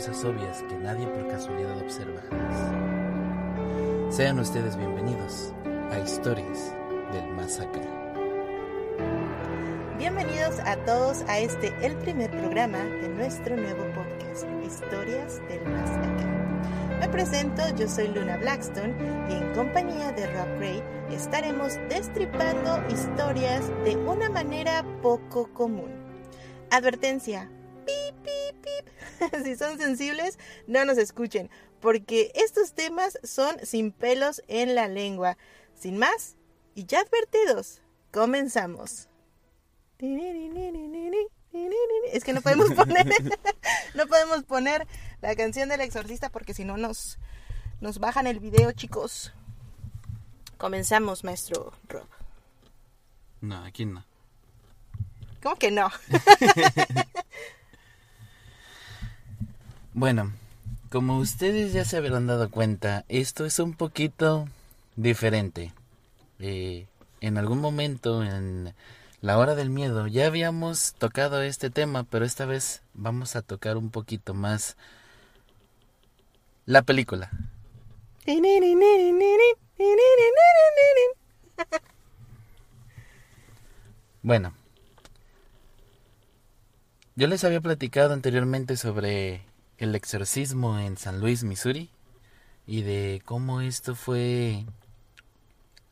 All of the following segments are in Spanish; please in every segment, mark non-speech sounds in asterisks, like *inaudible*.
cosas obvias que nadie por casualidad observa jamás. Sean ustedes bienvenidos a Historias del Más Acá. Bienvenidos a todos a este, el primer programa de nuestro nuevo podcast, Historias del Más Acá. Me presento, yo soy Luna Blackstone y en compañía de Rob Gray estaremos destripando historias de una manera poco común. Advertencia. *laughs* si son sensibles, no nos escuchen, porque estos temas son sin pelos en la lengua. Sin más, y ya advertidos, comenzamos. Es que no podemos poner, *laughs* no podemos poner la canción del exorcista porque si no nos, nos bajan el video, chicos. Comenzamos, maestro Rob. No, aquí no. ¿Cómo que no? *laughs* Bueno, como ustedes ya se habrán dado cuenta, esto es un poquito diferente. Eh, en algún momento, en la hora del miedo, ya habíamos tocado este tema, pero esta vez vamos a tocar un poquito más la película. Bueno, yo les había platicado anteriormente sobre el exorcismo en San Luis, Missouri, y de cómo esto fue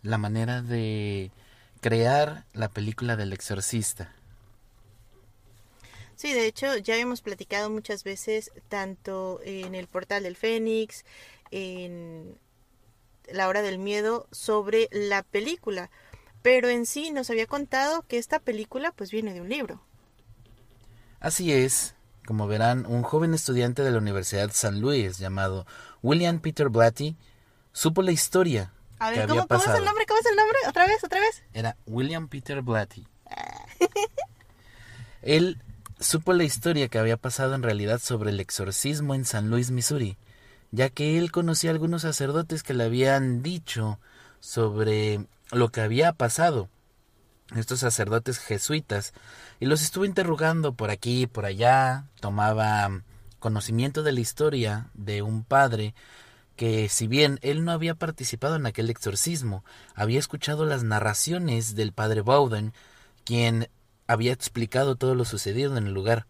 la manera de crear la película del exorcista. Sí, de hecho ya hemos platicado muchas veces tanto en el portal del Fénix, en la hora del miedo, sobre la película, pero en sí nos había contado que esta película pues viene de un libro. Así es, como verán, un joven estudiante de la Universidad de San Luis llamado William Peter Blatty supo la historia A que ver, había ¿cómo, ¿cómo es pasado. el nombre? ¿Cómo es el nombre? ¿Otra vez? ¿Otra vez? Era William Peter Blatty. *laughs* Él supo la historia que había pasado en realidad sobre el exorcismo en San Luis, Missouri, ya que él conocía a algunos sacerdotes que le habían dicho sobre lo que había pasado. Estos sacerdotes jesuitas, y los estuvo interrogando por aquí y por allá, tomaba conocimiento de la historia de un padre que si bien él no había participado en aquel exorcismo, había escuchado las narraciones del padre Bowden, quien había explicado todo lo sucedido en el lugar,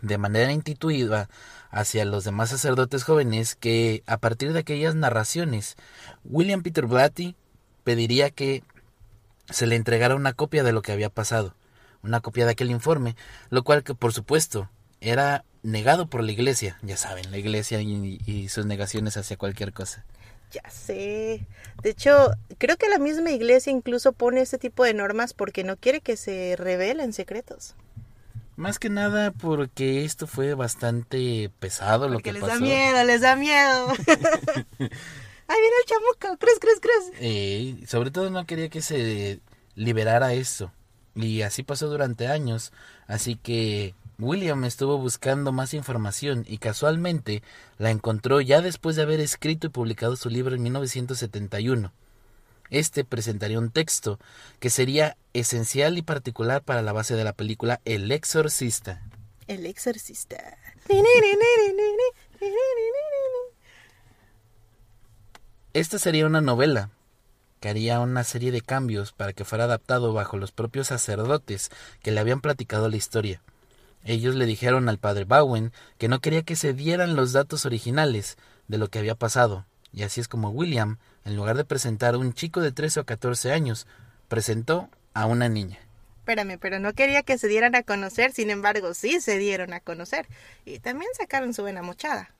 de manera intuitiva hacia los demás sacerdotes jóvenes que, a partir de aquellas narraciones, William Peter Blatty pediría que se le entregara una copia de lo que había pasado, una copia de aquel informe, lo cual que por supuesto era negado por la iglesia, ya saben, la iglesia y, y sus negaciones hacia cualquier cosa. Ya sé. De hecho, creo que la misma iglesia incluso pone este tipo de normas porque no quiere que se revelen secretos. Más que nada porque esto fue bastante pesado lo que les pasó. da miedo, les da miedo. *laughs* Ahí viene el chamuco, cruz, cruz, cruz. Eh, sobre todo no quería que se liberara esto. Y así pasó durante años. Así que William estuvo buscando más información y casualmente la encontró ya después de haber escrito y publicado su libro en 1971. Este presentaría un texto que sería esencial y particular para la base de la película El Exorcista. El exorcista. Esta sería una novela que haría una serie de cambios para que fuera adaptado bajo los propios sacerdotes que le habían platicado la historia. Ellos le dijeron al padre Bowen que no quería que se dieran los datos originales de lo que había pasado, y así es como William, en lugar de presentar a un chico de 13 o 14 años, presentó a una niña. Espérame, pero no quería que se dieran a conocer, sin embargo, sí se dieron a conocer. Y también sacaron su buena mochada.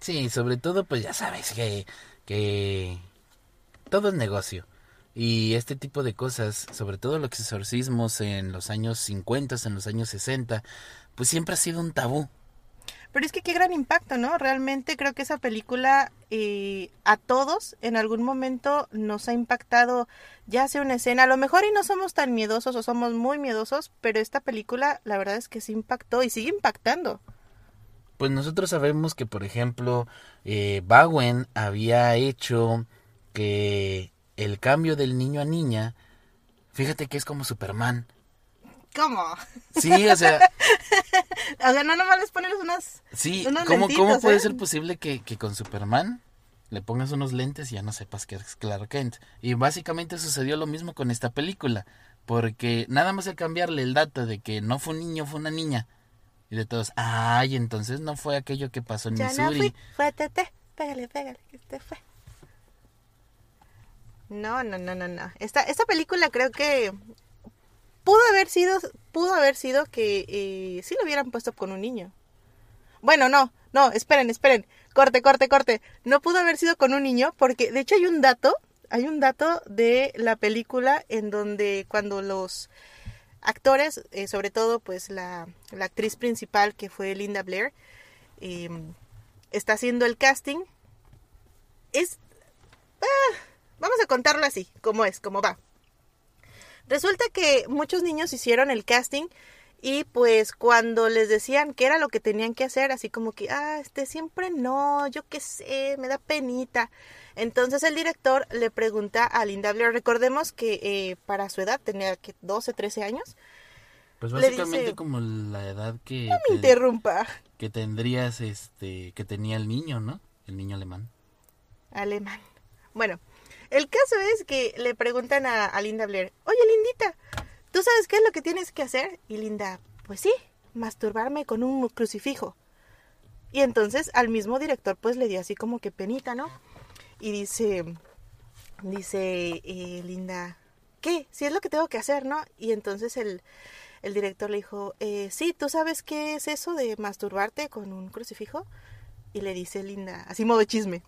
Sí, sobre todo pues ya sabes que, que todo es negocio. Y este tipo de cosas, sobre todo los exorcismos en los años 50, en los años 60, pues siempre ha sido un tabú. Pero es que qué gran impacto, ¿no? Realmente creo que esa película eh, a todos en algún momento nos ha impactado, ya sea una escena, a lo mejor y no somos tan miedosos o somos muy miedosos, pero esta película la verdad es que sí impactó y sigue impactando. Pues nosotros sabemos que, por ejemplo, eh, Bowen había hecho que el cambio del niño a niña, fíjate que es como Superman. ¿Cómo? Sí, o sea, *laughs* O sea, no nomás les pones unas... sí, Unos ¿cómo, lentitos, ¿cómo puede ¿eh? ser posible que, que con Superman le pongas unos lentes y ya no sepas que es Clark Kent? Y básicamente sucedió lo mismo con esta película, porque nada más al cambiarle el dato de que no fue un niño, fue una niña. Y de todos, ay, entonces no fue aquello que pasó en Ya no Missouri. fui, fue Tete. Pégale, pégale, que este fue. No, no, no, no, no. Esta, esta película creo que pudo haber sido, pudo haber sido que eh, sí lo hubieran puesto con un niño. Bueno, no, no, esperen, esperen. Corte, corte, corte. No pudo haber sido con un niño porque de hecho hay un dato, hay un dato de la película en donde cuando los actores, eh, sobre todo pues la, actriz principal que fue Linda Blair, eh, está haciendo el casting. Es... ah, vamos a contarlo así, como es, como va. Resulta que muchos niños hicieron el casting y pues cuando les decían qué era lo que tenían que hacer, así como que, ah, este siempre no, yo qué sé, me da penita. Entonces el director le pregunta a Linda Blair, recordemos que eh, para su edad tenía que 12, 13 años. Pues básicamente dice- como la edad que, No me interrumpa. que tendrías, este, que tenía el niño, ¿no? El niño alemán. alemán. Bueno, el caso es que le preguntan a, a Linda Blair, oye Lindita, ¿tú sabes qué es lo que tienes que hacer? Y Linda, pues sí, masturbarme con un crucifijo. Y entonces al mismo director pues le dio así como que penita, ¿no? Y dice, dice eh, Linda, ¿qué? Si es lo que tengo que hacer, ¿no? Y entonces el, el director le dijo, eh, sí, ¿tú sabes qué es eso de masturbarte con un crucifijo? Y le dice Linda, así modo chisme,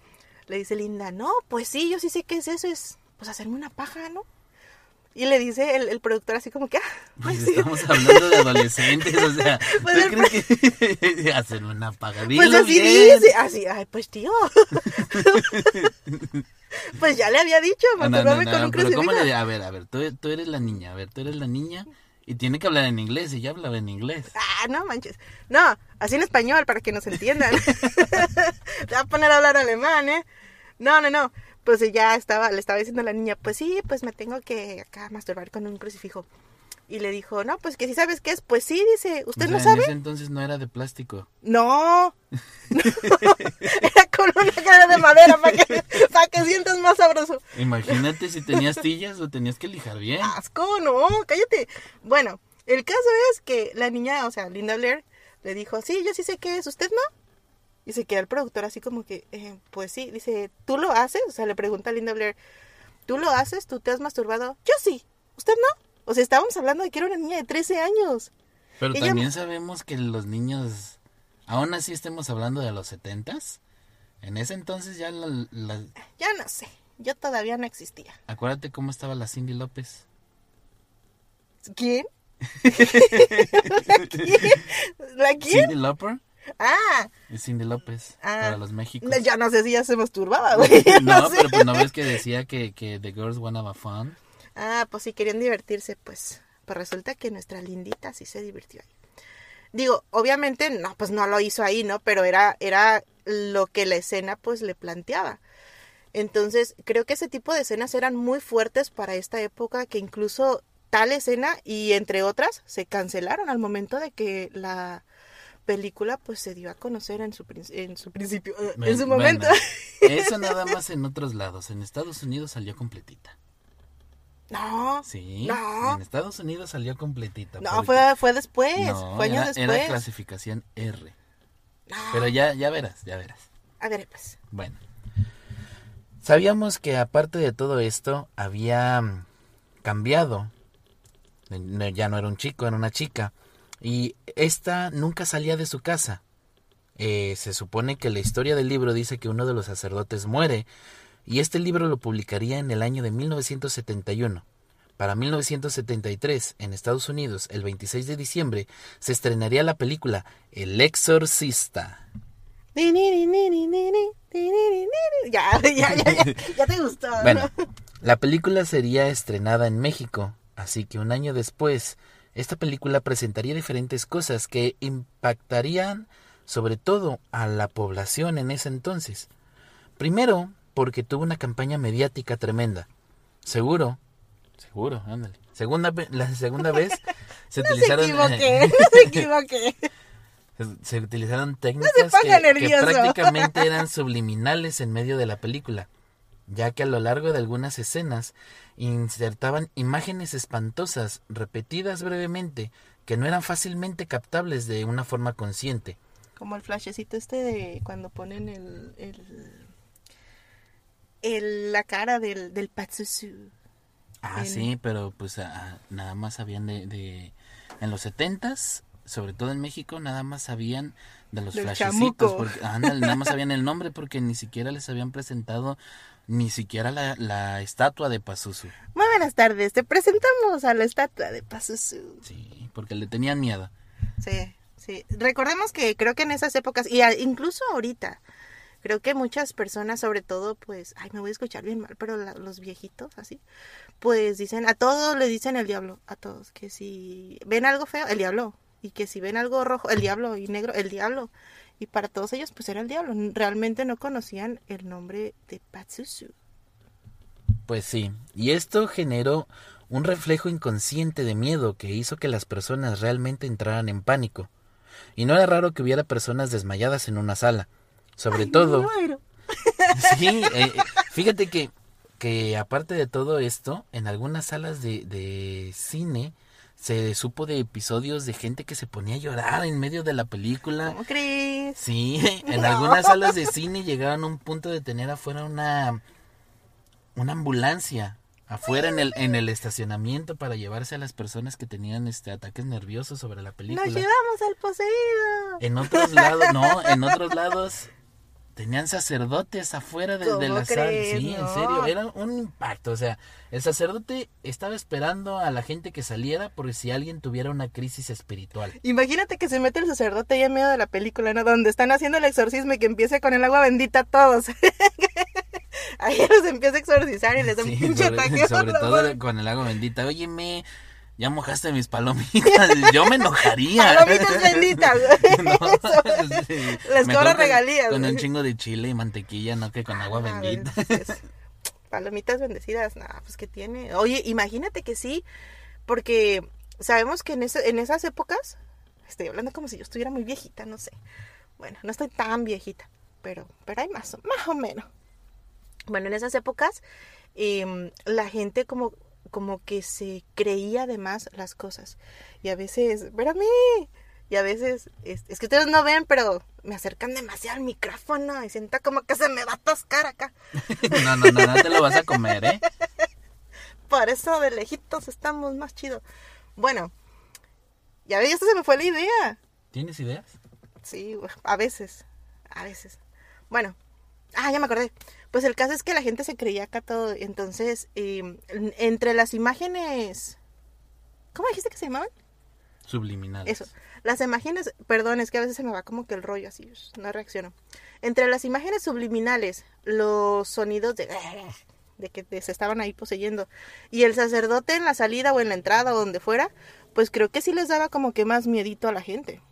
le dice Linda, no, pues sí, yo sí sé qué es eso, es pues hacerme una paja, ¿no? Y le dice el, el productor así como que, ah, Pues *laughs* pues sí, estamos hablando de adolescentes, o sea, *laughs* Pues ¿tú crees que *laughs* hacer una paga? pues así bien. dice, así, ay, pues tío. pues ya le había dicho, No, no, masturbarme no, con un ¿cómo le A ver, a ver, tú, tú eres la niña, a ver, tú eres la niña y tiene que hablar en inglés y ya hablaba en inglés. Ah, no manches. No, así en español para que nos entiendan. Te va a poner a hablar alemán, ¿eh? No, no, no. Pues ya estaba, le estaba diciendo a la niña, pues sí, pues me tengo que acá masturbar con un crucifijo. Y le dijo, no, pues que si sabes qué es, pues sí, dice, ¿usted O no En sabe? ese entonces no era de plástico. No. No. *laughs* *laughs* Era con una cara de madera para que, para que sientas más sabroso. Imagínate si tenías tillas o tenías que lijar bien. Asco, no, cállate. Bueno, el caso es que la niña, o sea, Linda Blair, le dijo, sí, yo sí sé qué es, ¿usted no? Y se queda el productor así como que, eh, pues sí, dice, ¿tú lo haces? O sea, le pregunta a Linda Blair, ¿tú lo haces? ¿Tú te has masturbado? Yo sí, ¿usted no? O sea, estábamos hablando de que era una niña de 13 años. Pero ella- también sabemos que los niños, aún así estemos hablando de los setentas, en ese entonces ya la, la- Ya no sé, yo todavía no existía. acuérdate cómo estaba la Cindy López. ¿Quién? ¿La *laughs* *laughs* quién? ¿La quién? Cindy Lauper Ah, es Cindy López Ah. para los Méxicos. ya no sé si ya se masturbaba, güey. *laughs* No, no sé. pero pues no ves que decía que, que The Girls Wanna Have Fun. Ah, pues si querían divertirse, pues, pues resulta que nuestra lindita sí se divirtió ahí. Digo, obviamente, no, pues no lo hizo ahí, ¿no? Pero era, era lo que la escena, pues, le planteaba. Entonces, creo que ese tipo de escenas eran muy fuertes para esta época, que incluso tal escena y entre otras se cancelaron al momento de que la película, pues, se dio a conocer en su, en su principio, eh, en su momento. bueno, eso nada más en otros lados. En Estados Unidos salió completita. No, Sí. No. En Estados Unidos salió completita. no, fue, fue después, No, fue años era, después. era clasificación R. No. Pero ya, ya verás, ya verás. A ver, pues. Bueno. Sabíamos que aparte de todo esto, había mm, cambiado. Ya no era un chico, era una chica. Y esta nunca salía de su casa. Eh, se supone que la historia del libro dice que uno de los sacerdotes muere. Y este libro lo publicaría en el año de 1971. Para 1973, en Estados Unidos, el 26 de diciembre, se estrenaría la película El Exorcista. Ya, ya, ya, ya, ya te gustó. ¿no? Bueno, la película sería estrenada en México, así que un año después, esta película presentaría diferentes cosas que impactarían sobre todo a la población en ese entonces. Primero, porque tuvo una campaña mediática tremenda. Seguro, seguro, ándale. Segunda, la segunda vez, *laughs* se No se utilizaron equivoqué, *laughs* no se equivoqué. se utilizaron técnicas ponga que, prácticamente eran subliminales en medio de la película, ya que a lo largo de algunas escenas insertaban imágenes espantosas repetidas brevemente que no eran fácilmente captables de una forma consciente. Como el flashecito este de cuando ponen el, el, el- la cara del, del Patsusu. Ah, En- sí, pero pues ah, nada más sabían de, de... En los setentas, sobre todo en México, nada más sabían de los Del flashecitos. chamuco. Porque, ándale, nada más sabían el nombre porque ni siquiera les habían presentado ni siquiera la, la estatua de Pazuzu. Muy buenas tardes, te presentamos a la estatua de Pazuzu. Sí, porque le tenían miedo. Sí, sí. Recordemos que creo que en esas épocas, y incluso ahorita, creo que muchas personas, sobre todo, pues, ay, me voy a escuchar bien mal, pero la- los viejitos, así, pues dicen, a todos le dicen el diablo, a todos, que si ven algo feo, el diablo, y que si ven algo rojo, el diablo, y negro, el diablo. Y para todos ellos, pues era el diablo. Realmente no conocían el nombre de Patsusu. Pues sí, y esto generó un reflejo inconsciente de miedo que hizo que las personas realmente entraran en pánico. Y no era raro que hubiera personas desmayadas en una sala. Sobre Ay, todo... *laughs* Sí, eh, fíjate que, que aparte de todo esto, en algunas salas de, de cine se supo de episodios de gente que se ponía a llorar en medio de la película. ¿Cómo crees? Sí, *laughs* en algunas salas de cine llegaron a un punto de tener afuera una, una ambulancia afuera en el, en el estacionamiento para llevarse a las personas que tenían este ataques nerviosos sobre la película. Nos llevamos al poseído. En otros lados, no, en otros lados tenían sacerdotes afuera de, de ¿Cómo la sala. Sí, en serio, era un impacto. O sea, el sacerdote estaba esperando a la gente que saliera por si alguien tuviera una crisis espiritual. Imagínate que se mete el sacerdote ahí en medio de la película, ¿no? Donde están haciendo el exorcismo y que empiece con el agua bendita a todos. *laughs* ahí los empieza a exorcizar y les da un pinche sobre, sobre todo con el agua bendita. Óyeme, ya mojaste mis palomitas. *laughs* Yo me enojaría. Palomitas benditas. *laughs* No, *laughs* sí. Les Mejor cobra con- regalías. Con un chingo de chile y mantequilla, no que con agua Ah, bendita. pues, Palomitas bendecidas, nada, pues que tiene. Oye, imagínate que sí, porque sabemos que en, ese- en esas épocas, estoy hablando como si yo estuviera muy viejita, no sé. Bueno, no estoy tan viejita, pero, pero hay más, más o menos. Bueno, en esas épocas, em, la gente como, como que se creía de más las cosas. Y a veces, espérame, y a veces, es, es que ustedes no ven, pero me acercan demasiado al micrófono y siento como que se me va a atascar acá. *laughs* No, no, no, no te lo vas a comer, ¿eh? *laughs* Por eso de lejitos estamos más chido. Bueno, ya ves, esto se me fue la idea. ¿Tienes ideas? Sí, a veces, a veces. Bueno, ah, ya me acordé. Pues el caso es que la gente se creía acá todo. Entonces, eh, en- entre las imágenes... ¿Cómo dijiste que se llamaban? Subliminales. Eso. Las imágenes, perdón, es que a veces se me va como que el rollo así, no reacciono. Entre las imágenes subliminales, los sonidos de, *laughs* de que se estaban ahí poseyendo, y el sacerdote en la salida o en la entrada o donde fuera, pues creo que sí les daba como que más miedito a la gente.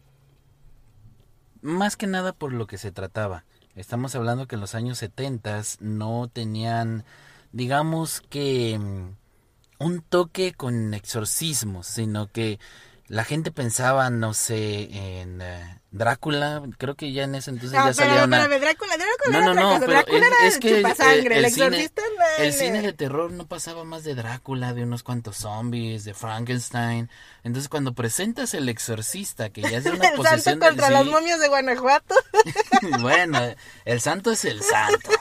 Más que nada por lo que se trataba. Estamos hablando que en los años 70 no tenían, digamos que, mm, un toque con exorcismos, sino que la gente pensaba, no sé, en eh, Drácula. Creo que ya en ese entonces ya salía una... Drácula, Drácula No, no, no, pero Drácula es, era es el que chupasangre, el, el cine, exorcista el de terror no pasaba más de Drácula, de unos cuantos zombies, de Frankenstein. Entonces cuando presentas el exorcista, que ya es de una *laughs* el posesión santo de- contra las sí, momias de Guanajuato. *laughs* bueno, el santo es el santo. *laughs*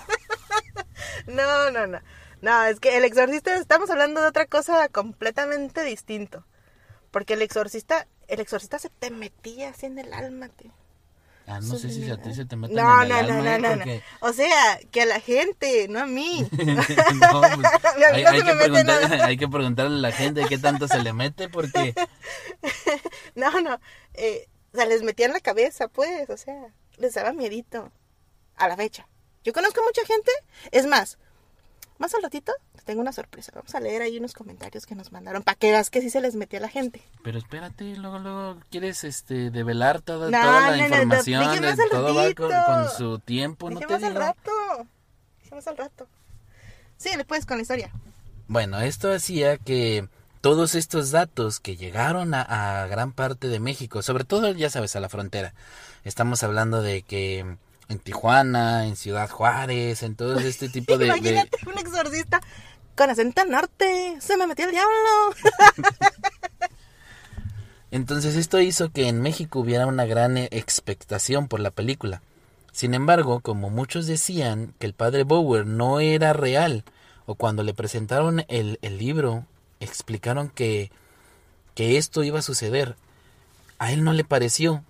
No, no, no. No, es que el exorcista, estamos hablando de otra cosa completamente distinto. Porque el exorcista, el exorcista se te metía así en el alma, tío. Ah, no sé si a ti se te meten No, en el no, alma, no, no, ¿eh? no, no. Porque- O sea, que a la gente, no a mí. *laughs* No, pues, *laughs* hay, no que mete preguntar- hay que preguntarle a la gente qué tanto se le mete porque *laughs* No, no. eh, o sea, les metía en la cabeza, pues. O sea, les daba miedito. A la fecha. Yo conozco mucha gente. Es más, más al ratito tengo una sorpresa. Vamos a leer ahí unos comentarios que nos mandaron para que veas que sí se les metía a la gente. Pero espérate, luego, luego quieres este develar toda, No, toda la no, no, no, información, de- al todo va con, su tiempo, ¿no te más al digo? rato. Dije más al rato. Sí, le puedes con la historia. Bueno, esto hacía que todos estos datos que llegaron a, a, gran parte de México, sobre todo, ya sabes, a la frontera. Estamos hablando de que en Tijuana, en Ciudad Juárez, en todo este tipo *laughs* de... Imagínate un exorcista con acento norte, se me metió el diablo. *laughs* Entonces esto hizo que en México hubiera una gran expectación por la película. Sin embargo, como muchos decían que el padre Bower no era real, o cuando le presentaron el, el libro, explicaron que, que esto iba a suceder, a él no le pareció.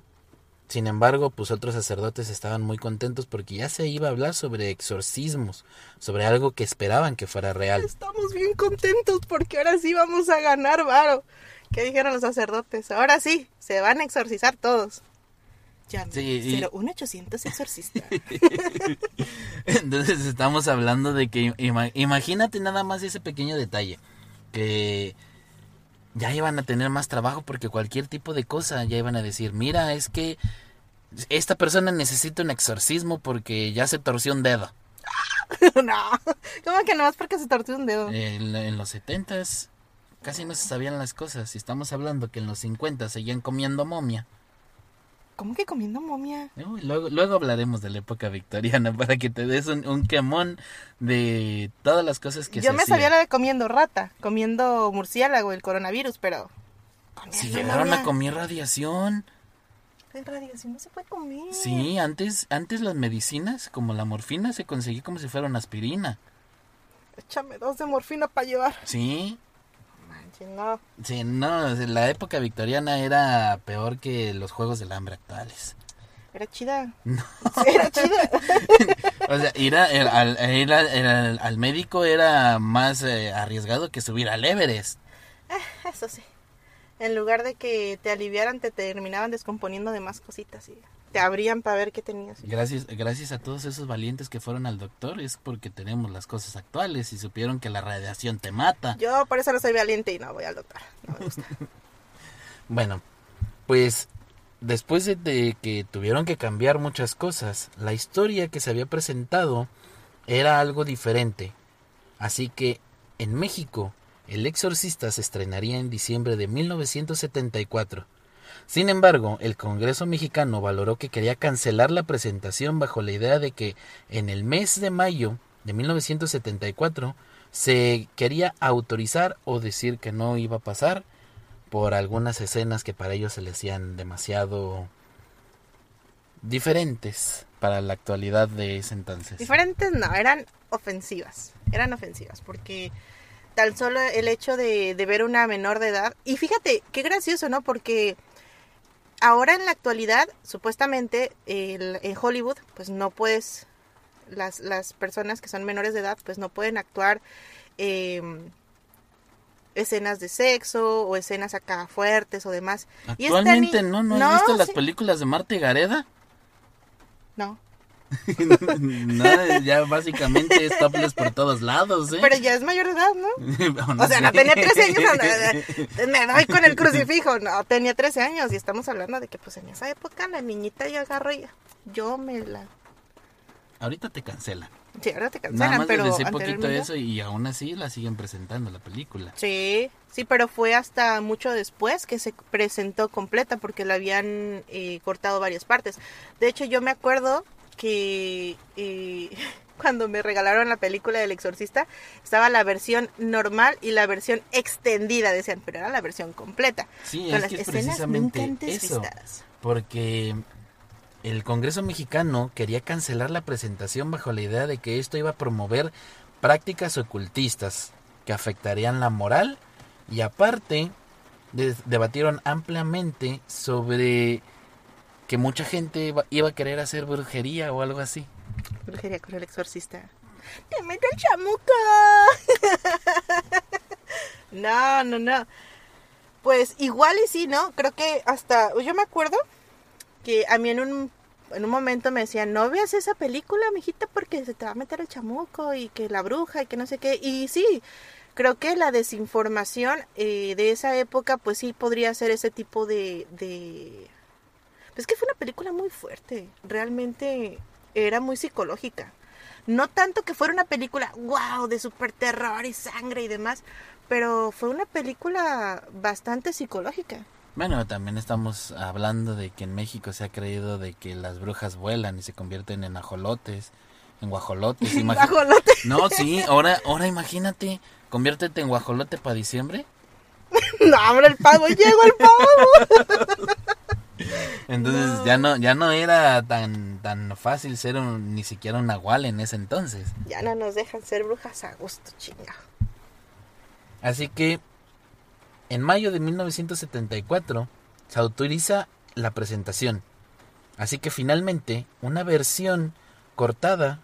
Sin embargo, pues otros sacerdotes estaban muy contentos porque ya se iba a hablar sobre exorcismos, sobre algo que esperaban que fuera real. Estamos bien contentos porque ahora sí vamos a ganar varo. ¿Qué dijeron los sacerdotes? Ahora sí, se van a exorcizar todos. Llame Sí, y- 01800 exorcista. *laughs* Entonces estamos hablando de que ima- imagínate nada más ese pequeño detalle, que ya iban a tener más trabajo porque cualquier tipo de cosa ya iban a decir, mira, es que esta persona necesita un exorcismo porque ya se torció un dedo. *laughs* no, ¿cómo que no es porque se torció un dedo? En, en los setentas casi no se sabían las cosas y estamos hablando que en los 50 seguían comiendo momia. ¿Cómo que comiendo momia? Luego, luego hablaremos de la época victoriana *laughs* para que te des un, un quemón de todas las cosas que Yo se me hacían. sabía la de comiendo rata, comiendo murciélago, el coronavirus, pero... Si llegaron momia. a comer radiación. En radiación no se puede comer. Sí, antes, antes las medicinas, como la morfina, se conseguía como si fuera una aspirina. Échame dos de morfina para llevar. Sí, Manche, no. sí, no, la época victoriana era peor que los juegos del hambre actuales. Era chida. No. Sí, era chida. *laughs* O sea, ir, a- ir al, ir a- ir al- médico era más eh, arriesgado que subir al Everest. Eso sí. En lugar de que te aliviaran, te terminaban descomponiendo de más cositas y te abrían para ver qué tenías. Gracias, gracias a todos esos valientes que fueron al doctor, es porque tenemos las cosas actuales y supieron que la radiación te mata. Yo por eso no soy valiente y no voy al doctor. No me gusta. *laughs* Bueno, pues después de, de que tuvieron que cambiar muchas cosas, la historia que se había presentado era algo diferente. Así que en México, El Exorcista se estrenaría en diciembre de 1974. Sin embargo, el Congreso mexicano valoró que quería cancelar la presentación bajo la idea de que en el mes de mayo de 1974 se quería autorizar o decir que no iba a pasar por algunas escenas que para ellos se les hacían demasiado diferentes para la actualidad de ese entonces. Diferentes no, eran ofensivas. Eran ofensivas porque tan solo el hecho de, de ver una menor de edad. Y fíjate, qué gracioso, ¿no? Porque ahora en la actualidad, supuestamente el- en Hollywood, pues no puedes. Las, las personas que son menores de edad, pues no pueden actuar em, escenas de sexo o escenas acá fuertes o demás. Y esta Actualmente ni- no, ¿no has no, visto las películas de Marta y Gareda? No. *laughs* no, ya básicamente es topless por todos lados, ¿eh? Pero ya es mayor de edad, ¿no? *laughs* O O sea, no tenía 13 años. *laughs* me doy con el crucifijo. No, tenía 13 años. Y estamos hablando de que, pues, en esa época la niñita ya agarró y yo me la. Ahorita te cancelan. Sí, ahora te Nada cancelan, más pero. les poquito eso y aún así la siguen presentando la película. Sí, sí, pero fue hasta mucho después que se presentó completa porque la habían eh, cortado varias partes. De hecho, yo me acuerdo que eh, *laughs* cuando me regalaron la película del exorcista estaba la versión normal y la versión extendida, decían, pero era la versión completa. Sí, con es las que es escenas precisamente nunca antes eso. vistas. Porque el Congreso mexicano quería cancelar la presentación bajo la idea de que esto iba a promover prácticas ocultistas que afectarían la moral y aparte de- debatieron ampliamente sobre que mucha gente iba, a querer hacer brujería o algo así. Brujería con el exorcista. ¡Te meto el chamuco! *laughs* no, no, no. Pues igual y sí, ¿no? Creo que hasta. Yo me acuerdo que a mí en un, en un momento me decían: No veas esa película, mijita, porque se te va a meter el chamuco y que la bruja y que no sé qué. Y sí, creo que la desinformación eh, de esa época, pues sí podría ser ese tipo de... Es que fue una película muy fuerte. Realmente era muy psicológica. No tanto que fuera una película, wow, de super terror y sangre y demás, pero fue una película bastante psicológica. Bueno, también estamos hablando de que en México se ha creído de que las brujas vuelan y se convierten en ajolotes, en guajolotes. *laughs* imagi- Guajolote. No, sí, ahora, ahora imagínate, conviértete en guajolote para diciembre. *laughs* No, hombre, el pavo, llegó el pavo. *laughs* Entonces ya no, ya no era tan, tan fácil ser un- ni siquiera un nahual en ese entonces. Ya no nos dejan ser brujas a gusto, chinga. Así que en mayo de 1974 se autoriza la presentación. Así que finalmente una versión cortada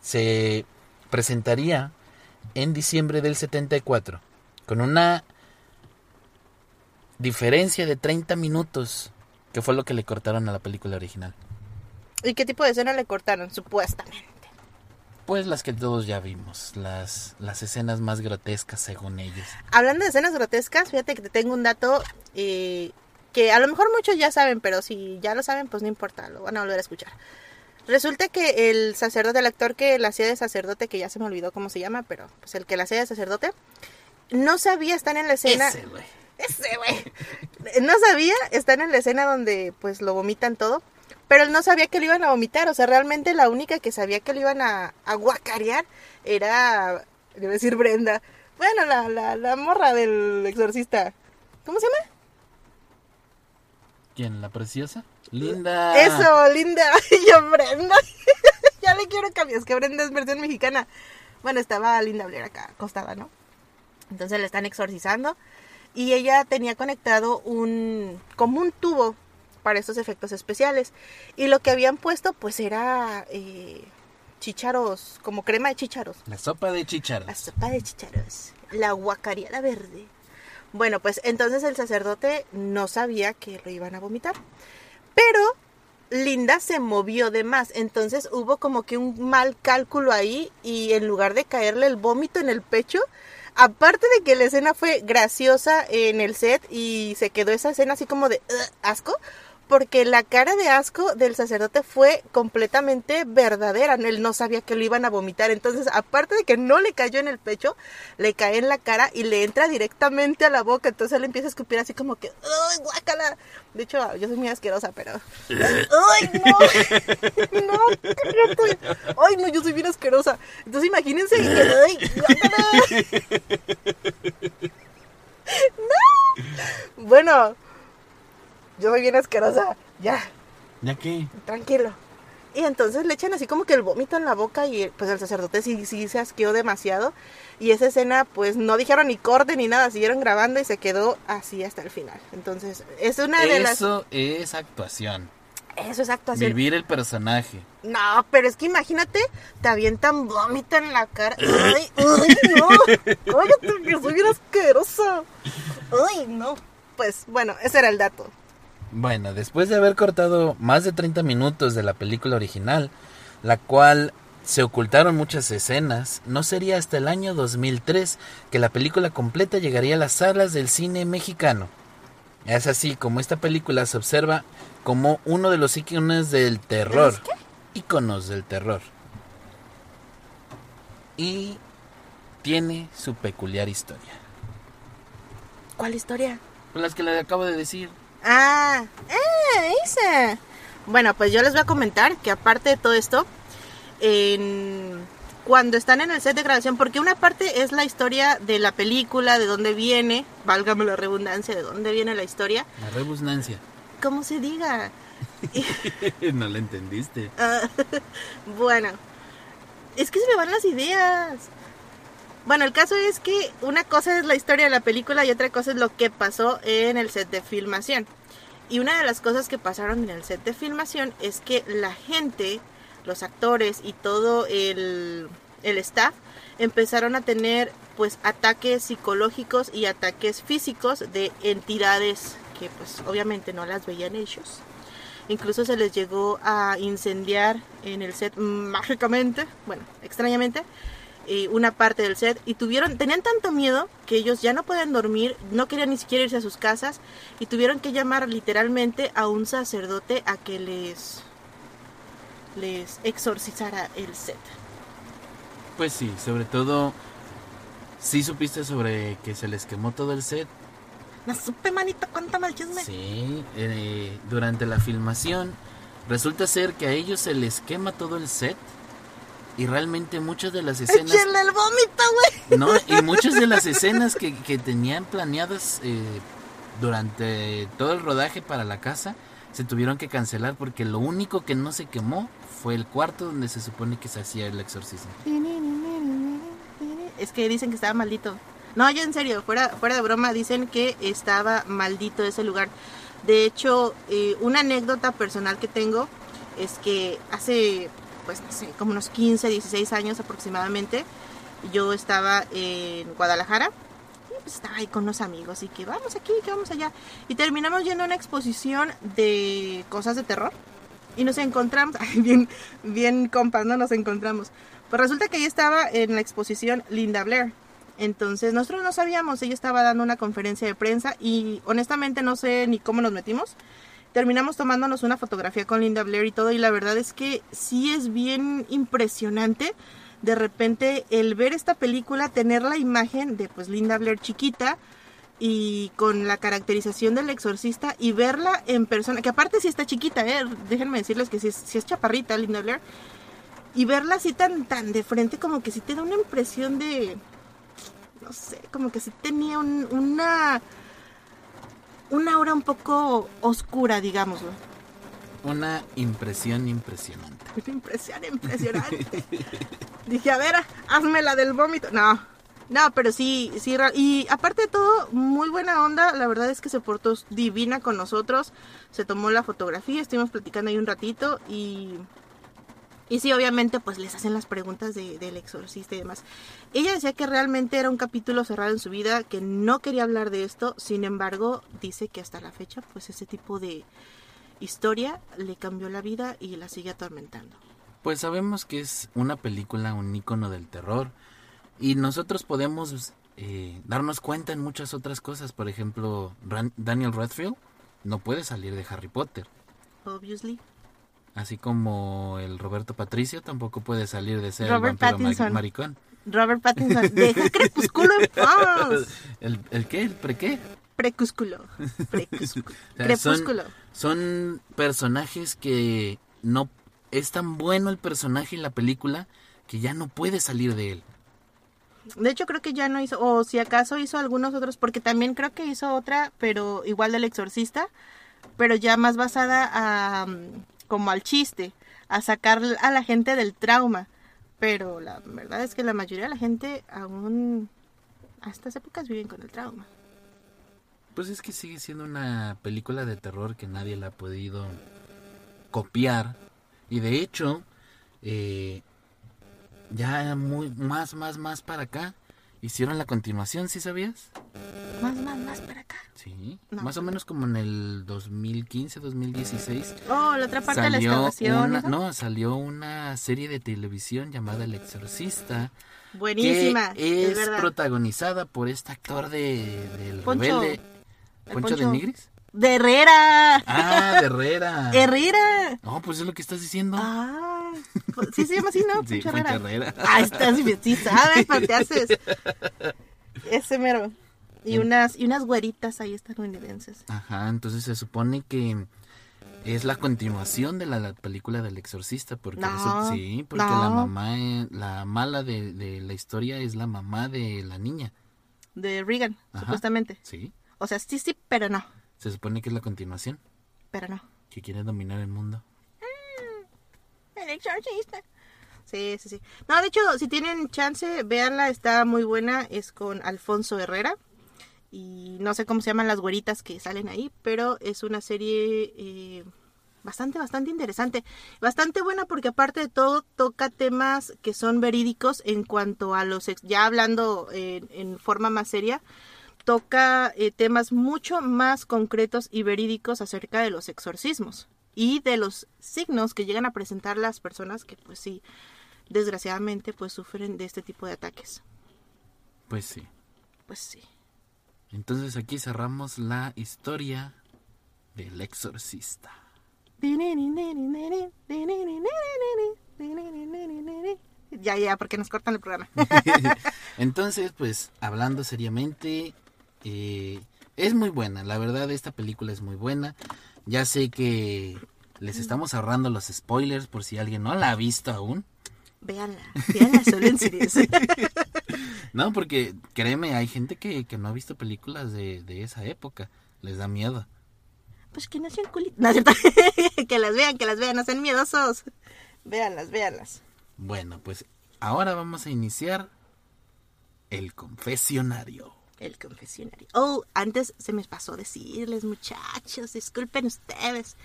se presentaría en diciembre del 74 con una diferencia de 30 minutos que fue lo que le cortaron a la película original. ¿Y qué tipo de escena le cortaron? Supuestamente. Pues las que todos ya vimos, las, las escenas más grotescas según ellos. Hablando de escenas grotescas, fíjate que te tengo un dato eh, que a lo mejor muchos ya saben, pero si ya lo saben, pues no importa, lo van a volver a escuchar. Resulta que el sacerdote, el actor que la hacía de sacerdote, que ya se me olvidó cómo se llama, pero pues el que la hacía de sacerdote, no sabía estar en la escena. Ese. *laughs* Ese güey. No sabía estar en la escena donde pues lo vomitan todo. Pero él no sabía que lo iban a vomitar. O sea, realmente la única que sabía que lo iban a, a guacarear era. Debe decir Brenda. Bueno, la, la, la morra del exorcista. ¿Cómo se llama? ¿Quién? ¿La preciosa? Linda. Eso, linda. *laughs* Y yo, Brenda. *laughs* ya le quiero cambiar. Es que Brenda es versión mexicana. Bueno, estaba Linda Blair acá acostada, ¿no? Entonces le están exorcizando. Y ella tenía conectado un. como un tubo para estos efectos especiales. Y lo que habían puesto, pues era. eh, chicharos, como crema de chicharos. La sopa de chícharos. La sopa de chicharos. La guacariada verde. Bueno, pues entonces el sacerdote no sabía que lo iban a vomitar. Pero Linda se movió de más. Entonces hubo como que un mal cálculo ahí. Y en lugar de caerle el vómito en el pecho. Aparte de que la escena fue graciosa en el set y se quedó esa escena así como de asco, porque la cara de asco del sacerdote fue completamente verdadera. Él no sabía que lo iban a vomitar. Entonces, aparte de que no le cayó en el pecho, le cae en la cara y le entra directamente a la boca. Entonces él empieza a escupir así como que, ¡ay, guácala! De hecho, yo soy muy asquerosa, pero. ¡Ay, no! *laughs* ¡No! cállate. ¡Ay, no! Yo soy bien asquerosa. Entonces imagínense que. ¡Ay, guácala! *laughs* ¡No! Bueno, yo soy bien asquerosa. Ya, ¿Ya qué? tranquilo. Y entonces le echan así como que el vómito en la boca y pues el sacerdote sí, sí se asqueó demasiado. Y esa escena pues no dijeron ni corte ni nada, siguieron grabando y se quedó así hasta el final. Entonces es una de las... Eso es actuación. Eso es actuación. Vivir el personaje. No, pero es que imagínate, te avientan vómito en la cara. *laughs* ¡Ay, ay, no! ¡Cállate, que soy bien asquerosa! ¡Ay, no! Pues bueno, ese era el dato. Bueno, después de haber cortado más de 30 minutos de la película original, la cual se ocultaron muchas escenas, no sería hasta el año 2003 que la película completa llegaría a las salas del cine mexicano. Es así como esta película se observa como uno de los íconos del terror. Íconos del terror. Y tiene su peculiar historia. ¿Cuál historia? Con las que le acabo de decir. Ah, ah, esa. Bueno, pues yo les voy a comentar que aparte de todo esto, en- cuando están en el set de grabación, porque una parte es la historia de la película, de dónde viene, válgame la redundancia, de dónde viene la historia, La rebusnancia. ¿cómo se diga? *laughs* no la entendiste. Ah, *laughs* bueno, es que se me van las ideas. Bueno, el caso es que una cosa es la historia de la película y otra cosa es lo que pasó en el set de filmación. Y una de las cosas que pasaron en el set de filmación es que la gente, los actores y todo el, el staff empezaron a tener pues ataques psicológicos y ataques físicos de entidades que pues obviamente no las veían ellos. Incluso se les llegó a incendiar en el set mágicamente, bueno, extrañamente, eh, una parte del set y tuvieron, tenían tanto miedo que ellos ya no podían dormir, no querían ni siquiera irse a sus casas y tuvieron que llamar literalmente a un sacerdote a que les les exorcizara el set. Pues sí, sobre todo ¿Sí supiste sobre que se les quemó todo el set? No supe, manito, chisme. Sí, eh, durante la filmación resulta ser que a ellos se les quema todo el set y realmente muchas de las escenas... ¡Échenle el vómito, güey! No, y muchas de las escenas que, que tenían planeadas eh, durante todo el rodaje para la casa se tuvieron que cancelar porque lo único que no se quemó fue el cuarto donde se supone que se hacía el exorcismo. Es que dicen que estaba maldito. No, ya en serio, fuera, fuera de broma, dicen que estaba maldito ese lugar. De hecho, eh, una anécdota personal que tengo es que hace, pues sé, como unos 15, 16 años aproximadamente, yo estaba en Guadalajara y pues estaba ahí con unos amigos y que vamos aquí, que vamos allá. Y terminamos yendo a una exposición de cosas de terror y nos encontramos, *laughs* bien, bien compas, ¿no? Nos encontramos. Pues resulta que ahí estaba en la exposición Linda Blair. Entonces nosotros no sabíamos, ella estaba dando una conferencia de prensa y honestamente no sé ni cómo nos metimos. Terminamos tomándonos una fotografía con Linda Blair y todo y la verdad es que sí es bien impresionante de repente el ver esta película, tener la imagen de pues Linda Blair chiquita y con la caracterización del exorcista y verla en persona, que aparte sí está chiquita, ¿eh? déjenme decirles que sí, es- chaparrita Linda Blair, y verla así tan, tan de frente como que sí te da una impresión de, no sé, como que sí tenía un- una, una aura un poco oscura, digámoslo. Una impresión impresionante. Una impresión impresionante. *laughs* Dije, a ver, hazme la del vómito. No, no, pero sí, sí. Y aparte de todo, muy buena onda. La verdad es que se portó divina con nosotros. Se tomó la fotografía, estuvimos platicando ahí un ratito y... Y sí, obviamente, pues les hacen las preguntas de- del exorcista y demás. Ella decía que realmente era un capítulo cerrado en su vida, que no quería hablar de esto. Sin embargo, dice que hasta la fecha, pues ese tipo de historia le cambió la vida y la sigue atormentando. Pues sabemos que es una película, un icono del terror. Y nosotros podemos eh, darnos cuenta en muchas otras cosas. Por ejemplo, Ran- Daniel Radcliffe no puede salir de Harry Potter. Obviously. Así como el Roberto Patricio tampoco puede salir de ser Robert el Pattinson. maricón. Robert Pattinson, deja Crepúsculo en paz. *laughs* ¿El, el qué? ¿El pre qué? Precúsculo. Precúsculo. *laughs* O sea, son- Crepúsculo. Son personajes que no es tan bueno el personaje en la película que ya no puede salir de él. De hecho, creo que ya no hizo, o si acaso hizo algunos otros, porque también creo que hizo otra, pero igual del exorcista, pero ya más basada a, como al chiste, a sacar a la gente del trauma. Pero la verdad es que la mayoría de la gente aún a estas épocas viven con el trauma. Pues es que sigue siendo una película de terror que nadie la ha podido copiar. Y de hecho, eh, ya muy, más, más, más para acá, hicieron la continuación, ¿sí sabías? Más, más, más para acá. Sí. No. Más o menos como en el 2015, 2016. Oh, la otra parte de la excavación. no, salió una serie de televisión llamada El Exorcista. Buenísima. Que es protagonizada por este actor de, del Poncho. rebelde. El ¿Poncho, de. Nigris? De Herrera. Ah, de Herrera. *laughs* Herrera. No, pues es lo que estás diciendo. Ah, pues, sí se llama así, ¿no? *laughs* sí, Herrera. Herrera. Ah, estás sí sabes, pero te haces. *laughs* Ese mero. Y unas, y unas güeritas ahí estadounidenses. Ajá, entonces se supone que es la continuación de la, la película del exorcista. Porque No, sí, porque no. la mamá, eh, la mala de, de la historia es la mamá de la niña. De Reagan, Ajá. supuestamente. Sí, O sea, sí, sí, pero no. Se supone que es la continuación. Pero no. Que quiere dominar el mundo. El exorcista. Sí, sí, sí. No, de hecho, si tienen chance, véanla, está muy buena. Es con Alfonso Herrera. Y no sé cómo se llaman las güeritas que salen ahí, pero es una serie eh, bastante, bastante interesante. Bastante buena porque aparte de todo toca temas que son verídicos en cuanto a los... ex- ya hablando eh, en forma más seria, toca eh, temas mucho más concretos y verídicos acerca de los exorcismos y de los signos que llegan a presentar las personas que pues sí, desgraciadamente pues sufren de este tipo de ataques. Pues sí. Pues sí. Entonces aquí cerramos la historia del exorcista. Ya, ya, porque nos cortan el programa. *laughs* Entonces, pues, hablando seriamente, eh, es muy buena. La verdad, esta película es muy buena. Ya sé que les estamos ahorrando los spoilers por si alguien no la ha visto aún. Véanla, véanla solo en series. *laughs* No, porque créeme, hay gente que, que no ha visto películas de, de esa época. Les da miedo. Pues que no sean culitos. No, *laughs* que las vean, que las vean, no sean miedosos. Véanlas, véanlas. Bueno, pues ahora vamos a iniciar el confesionario. El confesionario. Oh, antes se me pasó decirles, muchachos, disculpen ustedes.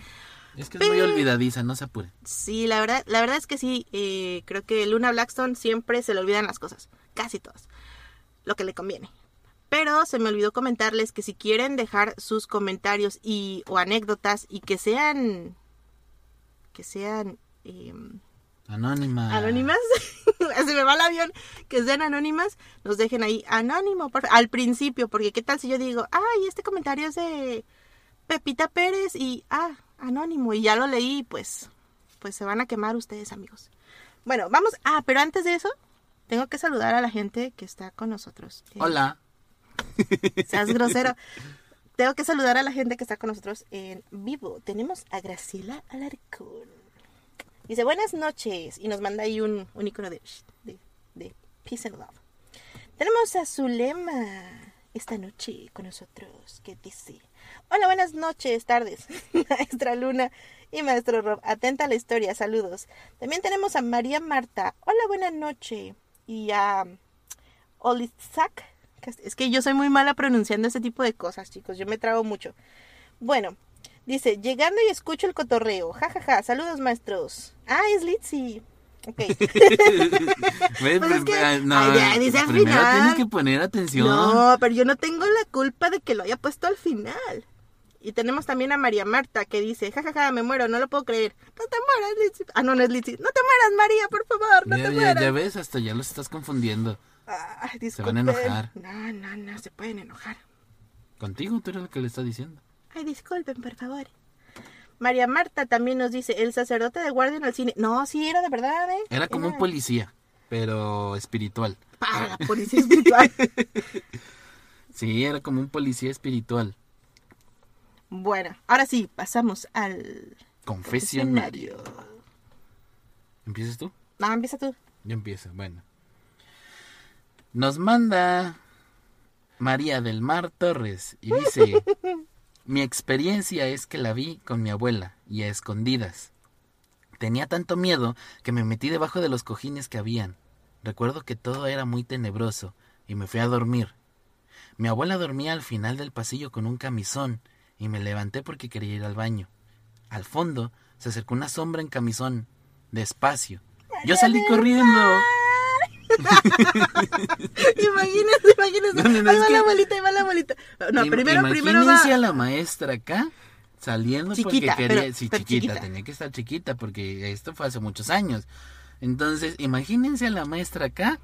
Es que es muy olvidadiza, no se apuren. Sí, la verdad, la verdad es que sí, eh, creo que Luna Blackstone siempre se le olvidan las cosas, casi todas, lo que le conviene. Pero se me olvidó comentarles que si quieren dejar sus comentarios y o anécdotas y que sean que sean em, Anónima. anónimas, *laughs* se me va el avión, que sean anónimas, nos dejen ahí anónimo por al principio, porque qué tal si yo digo, ay, este comentario es de Pepita Pérez y ah, anónimo y ya lo leí, pues pues se van a quemar ustedes, amigos. Bueno, vamos, ah, pero antes de eso tengo que saludar a la gente que está con nosotros. Eh, Hola. *laughs* Seas grosero. Tengo que saludar a la gente que está con nosotros en vivo. Tenemos a Graciela Alarcón. Dice, buenas noches. Y nos manda ahí un, un icono de, de, de peace and love. Tenemos a Zulema esta noche con nosotros. Que dice, hola, buenas noches, tardes. *laughs* Maestra Luna y Maestro Rob. Atenta a la historia, saludos. También tenemos a María Marta. Hola, buena noche. Y a Olizak. Es que yo soy muy mala pronunciando ese tipo de cosas, chicos. Yo me trago mucho. Bueno, dice, llegando y escucho el cotorreo. Ja, ja, ja. Saludos, maestros. Ah, es Litzy. Ok. *laughs* ¿Ves? Pues es que- Ah, no, Ay, ya, dice al primero final. tienes que poner atención. No, pero yo no tengo la culpa de que lo haya puesto al final. Y tenemos también a María Marta que dice, ja, ja, ja, me muero, no lo puedo creer. No te mueras, Litzy. Ah, no, no es Litzy. No te mueras, María, por favor, no ya, te ya- mueras. ya ves, hasta ya los estás confundiendo. Se van a enojar. No, no, no, se pueden enojar. Contigo, tú eres el que le está diciendo. Ay, disculpen, por favor. María Marta también nos dice, el sacerdote de guardia en el cine. No, sí, era de verdad, ¿eh? Era como un policía, pero espiritual. Para la policía espiritual. *laughs* Sí, era como un policía espiritual. bueno, ahora sí, pasamos al... Confesionario. ¿Empiezas tú? No, empieza tú. Yo empiezo, bueno. Nos manda María del Mar Torres y dice, *laughs* mi experiencia es que la vi con mi abuela y a escondidas. Tenía tanto miedo que me metí debajo de los cojines que habían. Recuerdo que todo era muy tenebroso y me fui a dormir. Mi abuela dormía al final del pasillo con un camisón y me levanté porque quería ir al baño. Al fondo se acercó una sombra en camisón, despacio. Yo salí corriendo. *laughs* imagínense, imagínense. No, no, no, ahí va que- la bolita, ahí va la bolita. No, Im- primero, primero imagínense va... a la maestra acá saliendo Chiquita, porque quería, pero- sí, pero chiquita, chiquita. tenía que estar chiquita porque esto fue hace muchos años. Entonces, imagínense a la maestra acá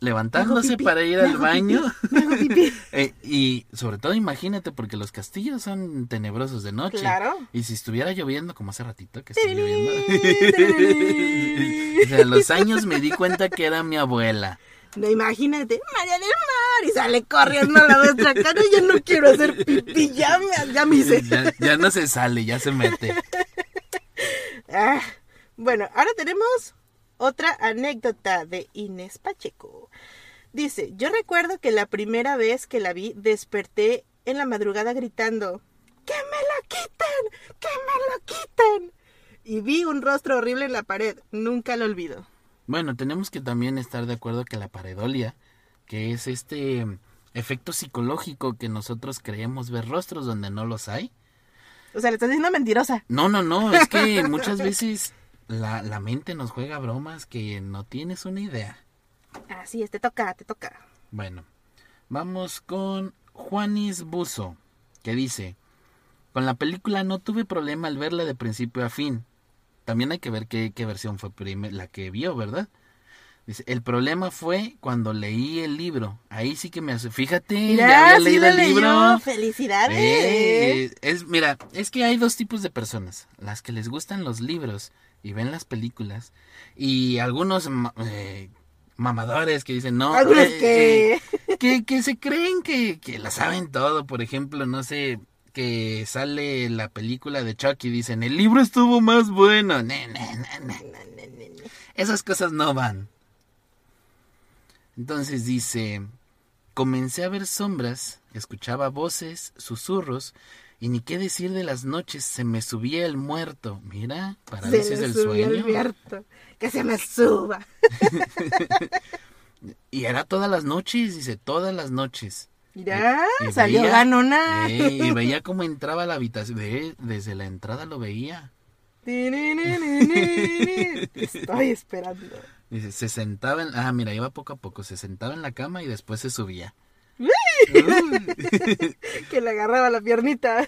levantándose para ir al baño. *laughs* *laughs* Eh, y sobre todo imagínate porque los castillos son tenebrosos de noche. Claro. Y si estuviera lloviendo como hace ratito que está lloviendo. *laughs* O sea, a los años me di cuenta que era mi abuela. No, imagínate, María del Mar, y sale corriendo a la maestra cara, yo no quiero hacer pipí, ya me, ya me hice. Ya, ya no se sale, ya se mete. Ah, bueno, ahora tenemos otra anécdota de Inés Pacheco. Dice, yo recuerdo que la primera vez que la vi desperté en la madrugada gritando, ¡Que me lo quiten! ¡Que me lo quiten! Y vi un rostro horrible en la pared, nunca lo olvido. Bueno, tenemos que también estar de acuerdo que la pareidolia, que es este mm, efecto psicológico que nosotros creemos ver rostros donde no los hay. O sea, le estás diciendo mentirosa. No, no, no, es que muchas veces la, la mente nos juega bromas que no tienes una idea. Así es, te toca, te toca. Bueno, vamos con Juanis Buzo, que dice, con la película no tuve problema al verla de principio a fin. También hay que ver qué, qué versión fue la que vio, ¿verdad? Dice, el problema fue cuando leí el libro. Ahí sí que me hace... Fíjate, Mira, ya había leído el leyó. libro. Felicidades. Eh, es, mira, es que hay dos tipos de personas. Las que les gustan los libros y ven las películas y algunos eh, mamadores que dicen no Algunos eh, que... que, se creen que, que la saben todo por ejemplo no sé que sale la película de Chucky y dicen el libro estuvo más bueno Ne, ne, ne, ne. esas cosas no van. Entonces dice comencé a ver sombras escuchaba voces susurros y ni qué decir de las noches se me subía el muerto mira parálisis del subió el sueño muerto. Que se me suba. *laughs* Y era todas las noches, dice, todas las noches. Mira, Y- y salió veía- ganona. Eh, y veía cómo entraba a la habitación. Desde la entrada lo veía. *laughs* Estoy esperando. Dice, se sentaba en... Ah, mira, iba poco a poco. Se sentaba en la cama y después se subía. Que le agarraba la piernita.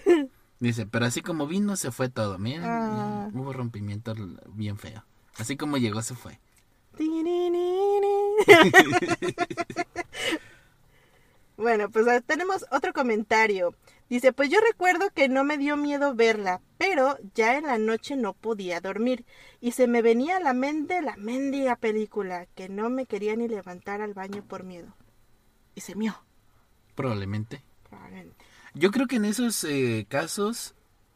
Dice, pero así como vino, se fue todo. Mira, Ah. mira, hubo rompimiento bien feo. Así como llegó, se fue. Bueno, pues ah, tenemos otro comentario. Dice, pues yo recuerdo que no me dio miedo verla, pero ya en la noche no podía dormir y se me venía a la mente la mendiga película que no me quería ni levantar al baño por miedo. Y se mió. Probablemente. probablemente. Yo creo que en esos eh, casos,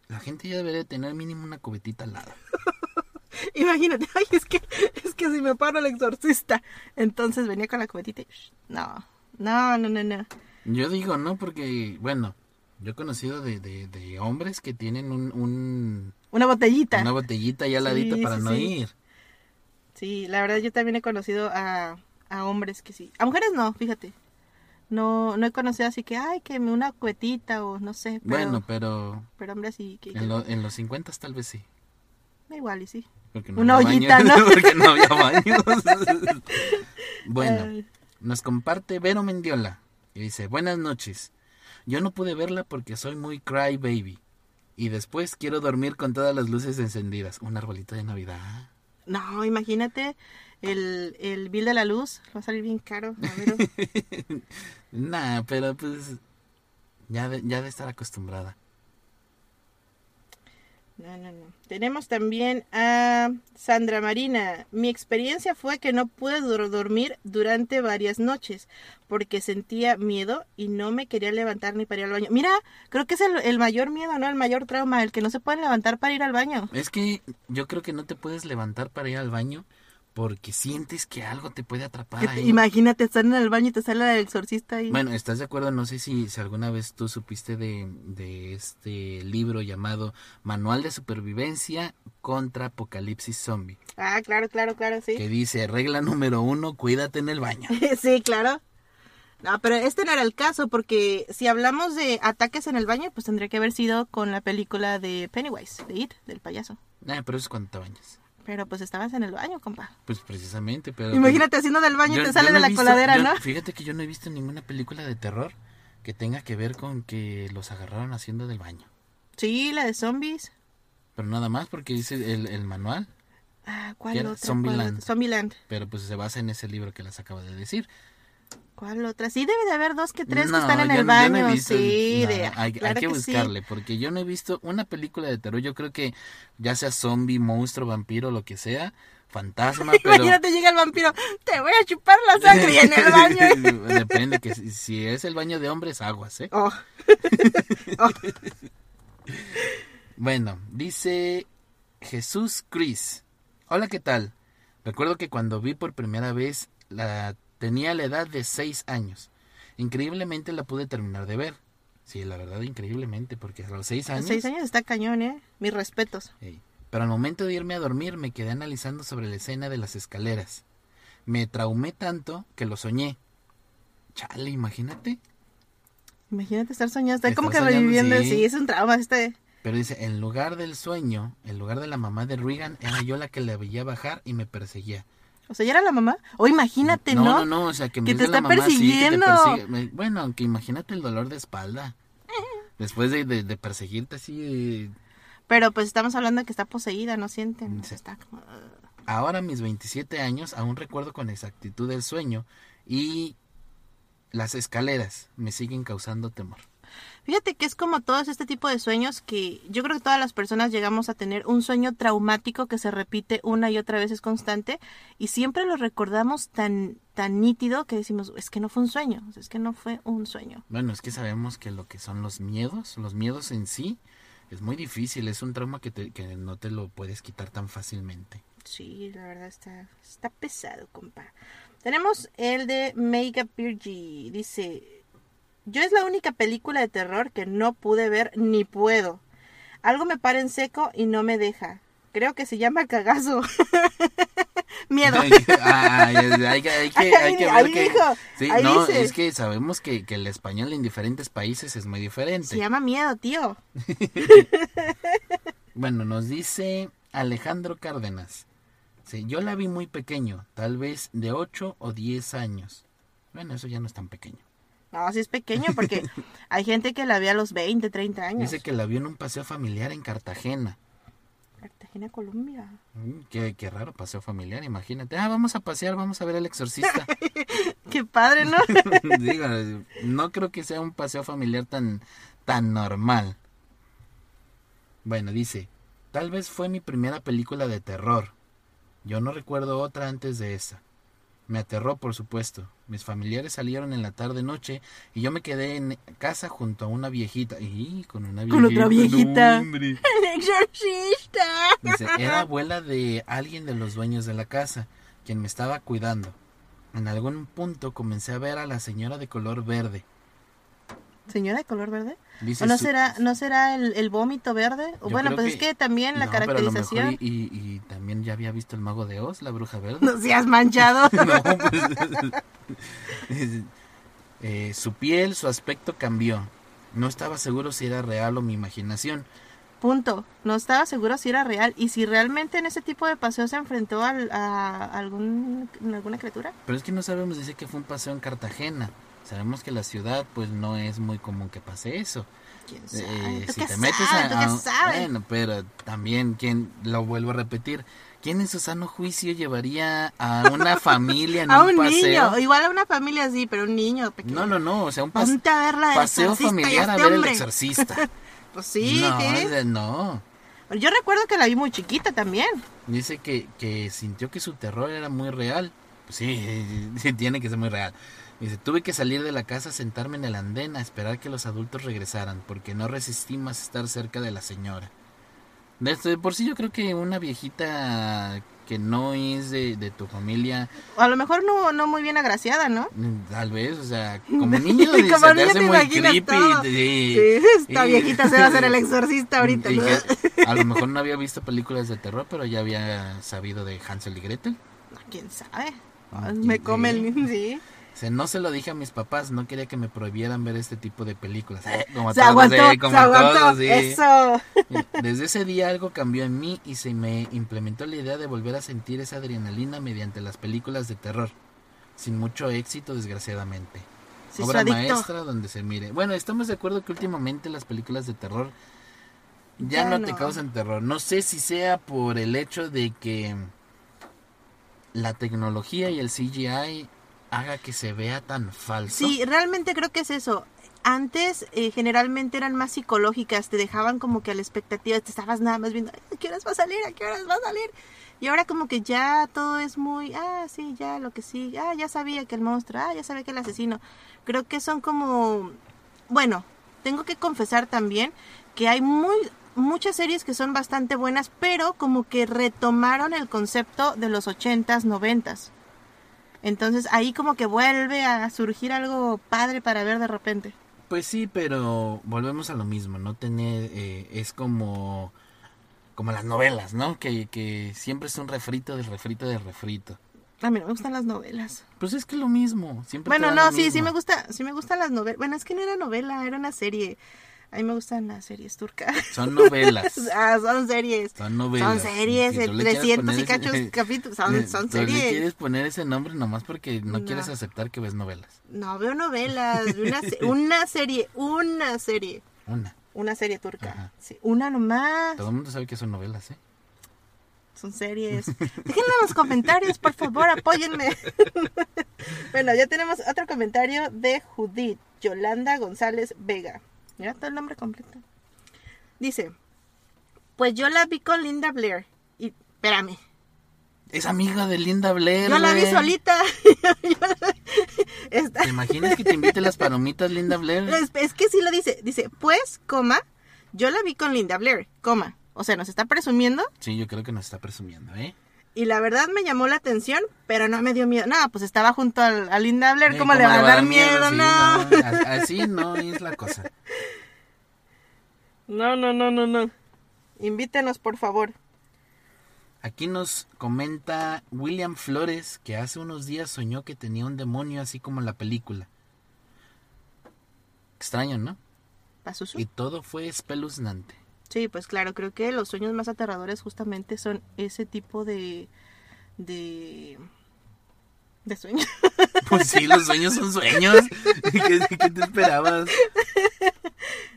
la gente ya debería tener mínimo una cubetita al lado. *laughs* Imagínate, *laughs* ay, es que, es que si me paro el exorcista. Entonces venía con la cubetita y... No, no, no, no, no. Yo digo, no, porque, bueno, yo he conocido de, de, de hombres que tienen un, un- Una botellita. una botellita ya al Sí, ladito para sí, no sí. ir. Sí, la verdad yo también he conocido a, a hombres que sí. A mujeres no, fíjate. No, no he conocido así que, ay, que una cuetita o no sé. Pero, Bueno, pero pero hombres sí. Que, en, lo- en los 50 tal vez sí. Da igual y sí. No Una ollita, baños, ¿no? *laughs* porque no había baños. *laughs* bueno, nos comparte Vero Mendiola. Y dice, buenas noches. Yo no pude verla porque soy muy cry baby. Y después quiero dormir con todas las luces encendidas. Un arbolito de Navidad. No, imagínate el, el bill de la luz. Va a salir bien caro. *laughs* Nah, pero pues ya ya de estar acostumbrada. No, no, no. Tenemos también a Sandra Marina. Mi experiencia fue que no pude dormir durante varias noches porque sentía miedo y no me quería levantar ni para ir al baño. Mira, creo que es el, mayor miedo, ¿no? El mayor trauma, el que no se pueden levantar para ir al baño. Es que yo creo que no te puedes levantar para ir al baño porque sientes que algo te puede atrapar ahí. imagínate estar en el baño y te sale el exorcista ahí. Bueno, ¿estás de acuerdo? No sé si, si alguna vez tú supiste de, de este libro llamado Manual de Supervivencia contra Apocalipsis Zombie, Ah, claro, claro, claro, sí. que dice, regla número uno, cuídate en el baño. *laughs* sí, claro. No, pero este no era el caso, porque si hablamos de ataques en el baño, pues tendría que haber sido con la película de Pennywise, de It, del payaso. Ah, pero eso es cuando te bañas. Pero pues estabas en el baño, compa. Pues precisamente, pero... Imagínate haciendo del baño y te sale no de la visto- coladera, yo- ¿no? Fíjate que yo no he visto ninguna película de terror que tenga que ver con que los agarraron haciendo del baño. Sí, la de zombies. Pero nada más porque dice el, el manual, Ah, ¿cuál otra? Zombieland. Zombieland. pero pues se basa en ese libro que les acabo de decir. ¿Cuál otra? Sí, debe de haber dos que tres No, que están en yo- el yo no he baño. visto- sí, no, de, hay, que sí. buscarle, porque yo no he visto una película de terror. Yo creo que ya sea zombie, monstruo, vampiro, lo que sea, fantasma, *laughs* pero... Imagínate, llega el vampiro, te voy a chupar la sangre y en el baño. *laughs* Depende, que si, si es el baño de hombres, aguas, ¿eh? *laughs* Oh. Bueno, dice Jesús Cris. Hola, ¿qué tal? Recuerdo que cuando vi por primera vez la tenía la edad de 6 años. Increíblemente la pude terminar de ver. Sí, la verdad, increíblemente, porque a los 6 A años... seis años está cañón, ¿eh? Mis respetos. Pero al momento de irme a dormir me quedé analizando sobre la escena de las escaleras. Me traumé tanto que lo soñé. Chale, imagínate. Imagínate estar soñando, estar como que soñando, reviviendo. sí. Sí. es un trauma este. Pero dice, en lugar del sueño, en lugar de la mamá de Regan, era yo la que la veía bajar y me perseguía. O sea, ¿ya era la mamá? O imagínate, ¿no? No, no, no, o sea, que en Que te de la está mamá, sí, que te persiguiendo. persigue. Me- Bueno, aunque imagínate el dolor de espalda. Después de, de, de perseguirte así. eh, Pero pues estamos hablando de que está poseída, ¿no sienten? Sí. Está como... Ahora, a mis 27 años, aún recuerdo con exactitud el sueño y las escaleras me siguen causando temor. Fíjate que es como todos este tipo de sueños que yo creo que todas las personas llegamos a tener un sueño traumático que se repite una y otra vez, es constante, y siempre lo recordamos tan, tan nítido que decimos, es que no fue un sueño, es que no fue un sueño. Bueno, es que sabemos que lo que son los miedos, los miedos en sí, es muy difícil, es un trauma que, te, que no te lo puedes quitar tan fácilmente. Sí, la verdad está, está pesado, compa. Tenemos el de Mega Virgie. Dice, yo es la única película de terror que no pude ver ni puedo. Algo me para en seco y no me deja. Creo que se llama cagazo. *laughs* Miedo. hay, que, hay, que, hay que ver que... Sí, no, es que sabemos que, que, el español en diferentes países es muy diferente. Se llama miedo, tío. *laughs* bueno, nos dice Alejandro Cárdenas. Sí, yo la vi muy pequeño, tal vez de 8 o 10 años. Bueno, eso ya no es tan pequeño. No, sí es pequeño porque *laughs* hay gente que la ve a los 20, 30 años. Dice que la vio en un paseo familiar en Cartagena. Cartagena, Colombia. Mm, qué, qué, raro paseo familiar, imagínate. Ah, vamos a pasear, vamos a ver al exorcista. *laughs* qué padre, ¿no? *laughs* Digo, no creo que sea un paseo familiar tan, tan normal. Bueno, dice, tal vez fue mi primera película de terror. Yo no recuerdo otra antes de esa. Me aterró, por supuesto. Mis familiares salieron en la tarde-noche y yo me quedé en casa junto a una viejita. Y con una viejita. Con otra viejita. *laughs* ¡El exorcista! era abuela de alguien de los dueños de la casa, quien me estaba cuidando. En algún punto comencé a ver a la señora de color verde. ¿Señora de color verde? ¿O no será, no será el, vómito verde? O bueno, pues es que también la caracterización. y, también ya había visto el mago de Oz, la bruja verde. No seas manchado. *laughs* Pues, eh, su piel, su aspecto cambió. No estaba seguro si era real o mi imaginación. Punto. No estaba seguro si era real y si realmente en ese tipo de paseo se enfrentó a, algún, alguna criatura. Pero es que no sabemos, dice que fue un paseo en Cartagena. Sabemos que la ciudad pues no es muy común que pase eso. ¿Quién eh, sabe? si te metes a, bueno, pero también quien lo vuelvo a repetir, ¿quién en su sano juicio llevaría a una familia en *laughs* a un, niño, igual a una familia sí, pero un niño pequeño. No, no, no, o sea, un paseo familiar a este ver el exorcista. *laughs* pues sí, no, no. Yo recuerdo que la vi muy chiquita también. Dice que, que sintió que su terror era muy real. Pues sí, *laughs* sí, tiene que ser muy real. Dice, tuve que salir de la casa, sentarme en el andén a esperar que los adultos regresaran, porque no resistí más estar cerca de la señora. De por sí yo creo que una viejita que no es de, tu familia... A lo mejor no, no muy bien agraciada, ¿no? Tal vez, o sea, como niño, *laughs* como se niño hace muy creepy. Sí, esta viejita se va a hacer el exorcista ahorita. a lo mejor no había visto películas de terror, pero ya había sabido de Hansel y Gretel. ¿Quién sabe? Mm, Me come el... Sí no se lo dije a mis papás, no quería que me prohibieran ver este tipo de películas. *laughs* Como se aguantó, como se aguantó, eso. Desde ese día algo cambió en mí y se me implementó la idea de volver a sentir esa adrenalina mediante las películas de terror. Sin mucho éxito, desgraciadamente. Obra maestra donde se mire. Bueno, estamos de acuerdo que últimamente las películas de terror ya, no, no te causan terror. No sé si sea por el hecho de que la tecnología y el CGI haga que se vea tan falso. Sí, realmente creo que es eso. Antes eh, generalmente eran más psicológicas, te dejaban como que a la expectativa, te estabas nada más viendo, ¿a qué horas va a salir? ¿A qué horas va a salir? Y ahora como que ya todo es muy, ah, sí, ya lo que sí, ah, ya sabía que el monstruo, ah, ya sabía que el asesino. Creo que son como, bueno, tengo que confesar también que hay muy muchas series que son bastante buenas, pero como que retomaron el concepto de los ochentas, noventas. Entonces ahí como que vuelve a surgir algo padre para ver de repente. Pues sí, pero volvemos a lo mismo, ¿no? Tener, eh, es como, como las novelas, ¿no? Que, que siempre es un refrito del refrito del refrito. A mí no me gustan las novelas. Pues es que es lo mismo. Siempre bueno, no, sí, sí me gusta, sí me gustan las novelas. Bueno, es que no era novela, era una serie. A mí me gustan las series turcas. Son novelas. *laughs* ah, son series. Son novelas. Son series, de 300 y cachos *laughs* capítulos. Son, son series. le quieres poner ese nombre nomás porque no, quieres aceptar que ves novelas. No, veo novelas. Una, *laughs* una serie, una serie. Una. Una serie turca. Sí, una nomás. Todo el mundo sabe que son novelas, ¿eh? Son series. Déjenlo en los comentarios, por favor, apóyenme. bueno, ya tenemos otro comentario de Judith, Yolanda González Vega. Mira todo el nombre completo. Dice, pues yo la vi con Linda Blair. Y, espérame, Es amiga de Linda Blair. yo la vi solita. *laughs* Está- ¿Te imaginas que te invite las palomitas Linda Blair? es, es que sí lo dice. Dice, pues, coma, yo la vi con Linda Blair, coma. O sea, nos está presumiendo Sí, yo creo que nos está presumiendo, ¿eh? Y la verdad me llamó la atención, pero no me dio miedo. No, pues estaba junto al- a Linda Blair, ¿cómo, le va a dar miedo? Sí, No. A- *laughs* Así no es la cosa. *laughs* No, no, no, no, no. Invítenos, por favor. Aquí nos comenta William Flores que hace unos días soñó que tenía un demonio así como en la película. Extraño, ¿no? ¿Pasusu? Y todo fue espeluznante. Sí, pues claro, creo que los sueños más aterradores justamente son ese tipo de... de... de sueños. *laughs* Pues sí, los sueños son sueños. *laughs* ¿Qué, qué te esperabas?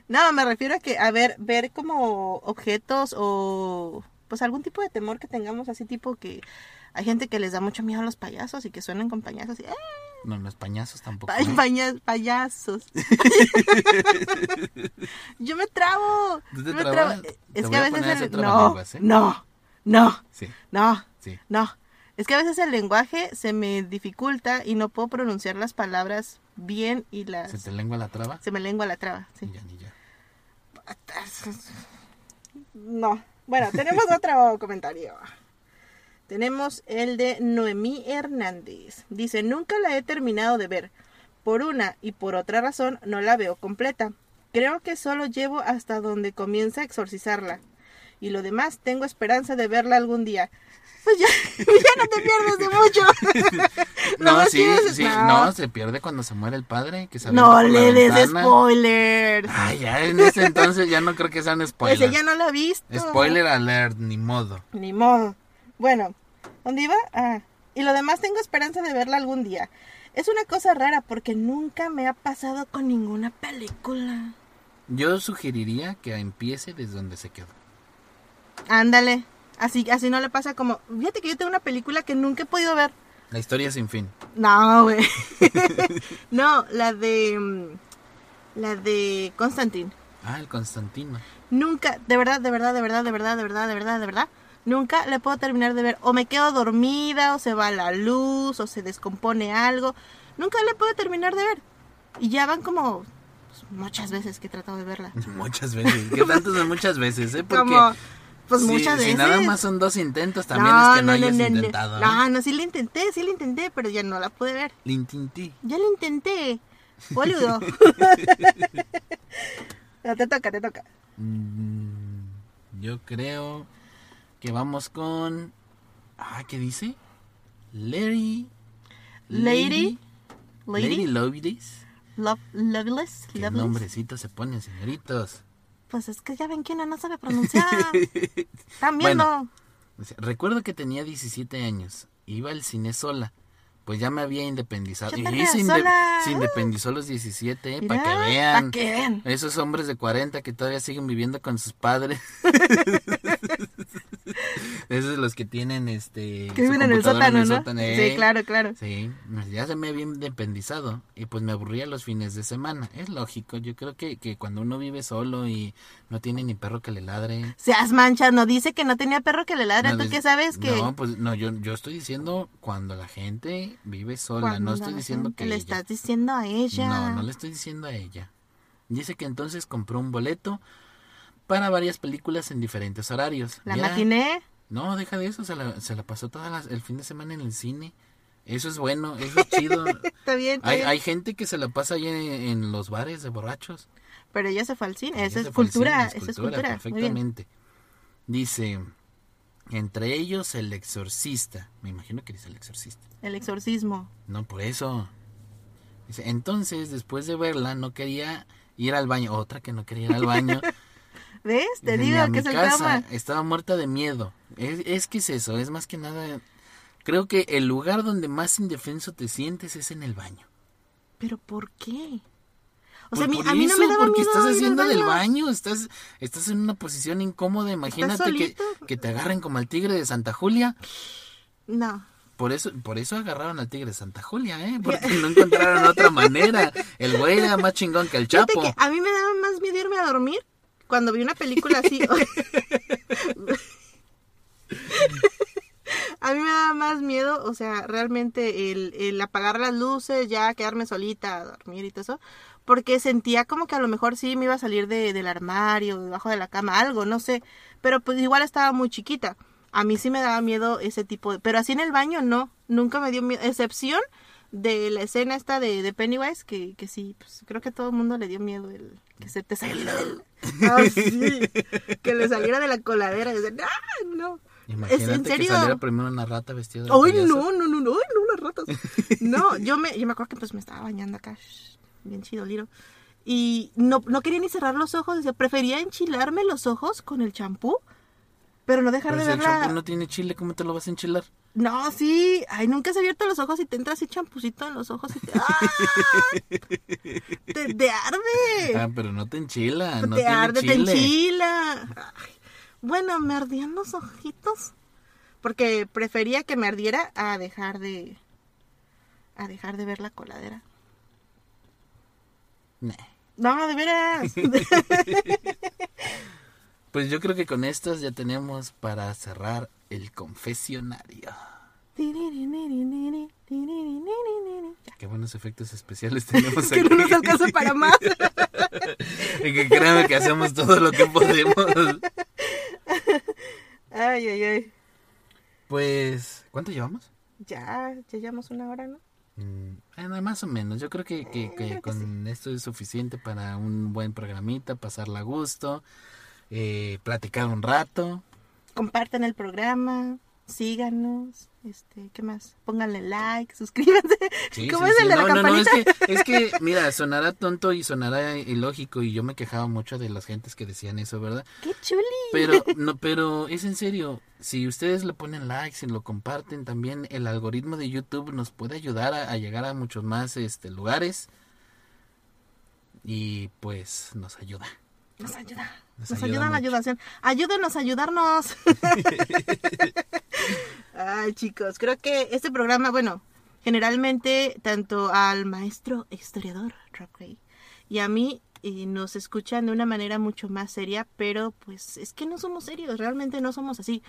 No, me refiero a que, a ver, ver como objetos o pues algún tipo de temor que tengamos, así tipo que hay gente que les da mucho miedo a los payasos y que suenan con payasos y ¡eh! No, los pañazos tampoco. Pa- ¿eh? paña- payasos. *laughs* Yo me trabo. ¿Tú te yo me trabo. Es que a a veces el... no, ¿eh? no, no, Sí, no, sí. no. Es que a veces el lenguaje se me dificulta y no puedo pronunciar las palabras bien y las... ¿Se te lengua la traba? Se me lengua la traba, sí. Ya, ni ya. No. Bueno, tenemos otro comentario. Tenemos el de Noemí Hernández. Dice, nunca la he terminado de ver. Por una y por otra razón no la veo completa. Creo que solo llevo hasta donde comienza a exorcizarla. Y lo demás tengo esperanza de verla algún día. Pues ya, *laughs* ya no te pierdes de mucho. *laughs* Lo No, sí, chido es- sí, no. no, se pierde cuando se muere el padre. Que se No le des ventana. spoilers. Ay, ya en ese entonces ya no creo que sean *laughs* Pues spoilers. ella no la ha visto. Spoiler alert, ni modo. Ni modo. Bueno, ¿dónde iba? Ah, y lo demás tengo esperanza de verla algún día. Es una cosa rara porque nunca me ha pasado con ninguna película. Yo sugeriría que empiece desde donde se quedó. Ándale. Así, así no le pasa como... Fíjate que yo tengo una película que nunca he podido ver. La historia sin fin. No, güey. *laughs* no, la de... mm, La de Constantine. Ah, el Constantino. Nunca, de verdad, de verdad, de verdad, de verdad, de verdad, de verdad, de verdad, nunca le puedo terminar de ver. O me quedo dormida, o se va la luz, o se descompone algo. Nunca le puedo terminar de ver. Y ya van como pues, muchas veces que he tratado de verla. *laughs* Muchas veces. ¿Qué *laughs* tanto son muchas veces, eh? Porque como, pues si, muchas si veces. nada más son dos intentos, también es que no, hayas intentado. ¿eh? No, no, sí le intenté, sí le intenté, pero ya no la pude ver. Lintintí. Ya lo intenté. *laughs* Boludo. No, te toca, te toca. Mm, yo creo que vamos con. Ah, ¿qué dice? Lady. Lady. Lady Lady. Loveless. Love, loveless. Qué loveless. nombrecito se ponen, señoritos. Pues es que ya ven que uno no sabe pronunciar. *laughs* Viendo. Bueno. Dice, Recuerdo que tenía 17 años. Iba al cine sola. Pues ya me había independizado. Yo Y también, se, inde- se independizó a los 17, Mira, para que vean. Pa' que vean. Esos hombres de 40 que todavía siguen viviendo con sus padres. *laughs* *laughs* Esos los que tienen este. Que viven en el sótano, ¿no? eh. Sí, claro, claro. Sí, pues ya se me había independizado y pues me aburría los fines de semana. Es lógico, yo creo que, que cuando uno vive solo y no tiene ni perro que le ladre. Seas manchas, no dice que no tenía perro que le ladre. no ¿Tú qué sabes que? No, pues no, yo, yo estoy diciendo cuando la gente vive sola, no estoy diciendo que le ella. estás diciendo a ella. No, no le estoy diciendo a ella. Dice que entonces compró un boleto para varias películas en diferentes horarios. La Ya- matiné. No, deja de eso, se la, se la pasó todo el fin de semana en el cine. Eso es bueno, eso es chido. *laughs* Está bien, está hay, bien. hay gente que se la pasa ahí en, en los bares de borrachos. Pero ella se fue al cine. Esa es cultura. cine, Esa es cultura. Perfectamente. Dice, entre ellos el exorcista. Me imagino que dice el exorcista. El exorcismo. No, por eso. Dice, entonces, después de verla, no quería ir al baño. Otra que no quería ir al baño. *laughs* ¿Ves? Te Dice, "Ni digo a que mi es el casa. Estaba muerta de miedo. Es, es que es eso, es más que nada. Creo que el lugar donde más indefenso te sientes es en el baño. ¿Pero por qué? O sea, por a mí no eso, me daba porque miedo estás al haciendo del baño. estás, estás en una posición incómoda. Imagínate que, que te agarren como el tigre de Santa Julia. No. Por eso, por eso agarraron al tigre de Santa Julia, ¿eh? Porque no encontraron otra manera. El güey era más chingón que el Chapo. que a mí me daba más miedo irme a dormir cuando vi una película así. *laughs* *laughs* a mí me daba más miedo, o sea, realmente el, el apagar las luces, ya quedarme solita dormir y todo eso, porque sentía como que a lo mejor sí me iba a salir de, del armario, debajo de la cama, algo, no sé, pero pues igual estaba muy chiquita. A mí sí me daba miedo ese tipo de... Pero así en el baño no, nunca me dio miedo, excepción de la escena esta de, de Pennywise, que, que sí, pues creo que a todo el mundo le dio miedo el que se te saliera del... *laughs* Ah, sí, que le saliera de la coladera y decir, ¡ah, no! Imagínate ¿Es en que serio? saliera primero una rata vestida de ¡Ay, no, no, no, no! ¡Ay, no, las ratas! *laughs* No, yo me, yo me acuerdo que pues me estaba bañando acá, bien chido, liro. Y no, no quería ni cerrar los ojos, decía, prefería enchilarme los ojos con el champú, pero no dejar Pero de si el verla. champú no tiene chile, ¿cómo te lo vas a enchilar? No, sí. Ay, nunca has abierto los ojos y te entra así champucito en los ojos y te... ¡Ah! te, te arde. Ah, pero no te enchila, no te tiene arde, te chile. enchila. Ay, Bueno, me ardían los ojitos. Porque prefería que me ardiera a dejar de... A dejar de ver la coladera. Nah. No, de veras. *laughs* *laughs* Pues yo creo que con estas ya tenemos para cerrar el confesionario. Qué buenos efectos especiales tenemos *laughs* que aquí. no nos alcanza para más. *laughs* y que créanme que hacemos todo lo que podemos. Ay, ay, ay. Pues, ¿cuánto llevamos? Ya, ya llevamos una hora, ¿no? Mm, eh, más o menos. Yo creo que, que- que creo que con esto es suficiente para un buen programita, pasarla a gusto, eh, platicar un rato. compartan el programa, síganos, este, ¿qué más? Pónganle like, suscríbanse. *laughs* Sí, ¿Cómo sí, es sí. el de la no, no, no, es que, es que, *laughs* mira, sonará tonto y sonará ilógico y yo me quejaba mucho de las gentes que decían eso, ¿verdad? ¡Qué chuli! Pero, *laughs* no, pero es en serio, si ustedes le ponen like, si lo comparten, también el algoritmo de YouTube nos puede ayudar a, a llegar a muchos más este, lugares y pues nos ayuda. Nos ayuda. Nos Nos, ayuda ayuda, la ayudación. Ayúdenos a ayudarnos. *laughs* Ay, chicos, creo que este programa, bueno, generalmente tanto al maestro historiador Rock Ray y a mí eh, nos escuchan de una manera mucho más seria, pero pues es que no somos serios, realmente no somos así.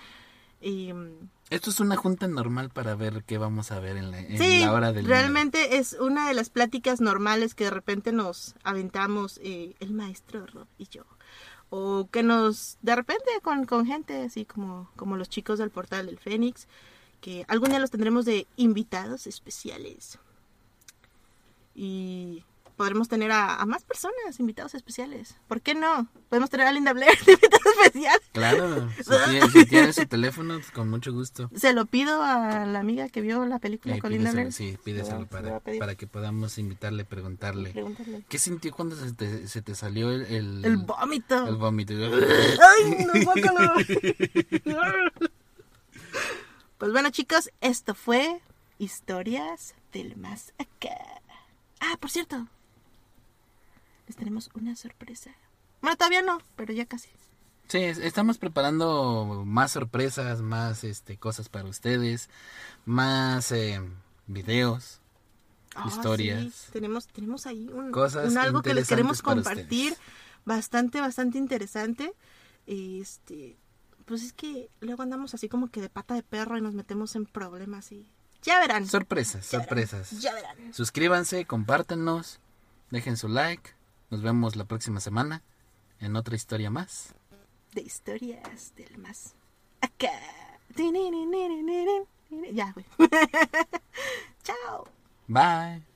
Y, mm, Esto es una junta normal para ver qué vamos a ver en la, en Sí, la hora del miedo. realmente es una de las pláticas normales que de repente nos aventamos eh, el maestro Rob y yo. O que nos, de repente con, con gente así como, como los chicos del portal del Fénix, que algún día los tendremos de invitados especiales. Y podremos tener a, a más personas, invitados especiales. ¿Por qué no? Podemos tener a Linda Blair de invitado especial. Claro, *laughs* si tiene, si su teléfono, con mucho gusto. Se lo pido a la amiga que vio la película Eh, con Linda Blair. sí, pídeselo para, para que podamos invitarle, preguntarle. Preguntarle. ¿Qué sintió cuando se te, se te salió el, el, El vómito. el vómito? ¡Ay, no! *laughs* Pues bueno, chicos, esto fue Historias del Más Acá. Ah, por cierto, les tenemos una sorpresa. Bueno, todavía no, pero ya casi. Sí, es- estamos preparando más sorpresas, más este cosas para ustedes, más eh, videos, Ah, historias. sí, tenemos, tenemos ahí un, Cosas un algo que les queremos compartir. ustedes. Bastante, bastante interesante. Este, pues es que luego andamos así como que de pata de perro y nos metemos en problemas y ya verán. Sorpresas, ya verán, sorpresas. Ya verán. Suscríbanse, compártenos, dejen su like. Nos vemos la próxima semana en otra historia más. de historias del más acá. Ya, güey. *laughs* Chao. Bye.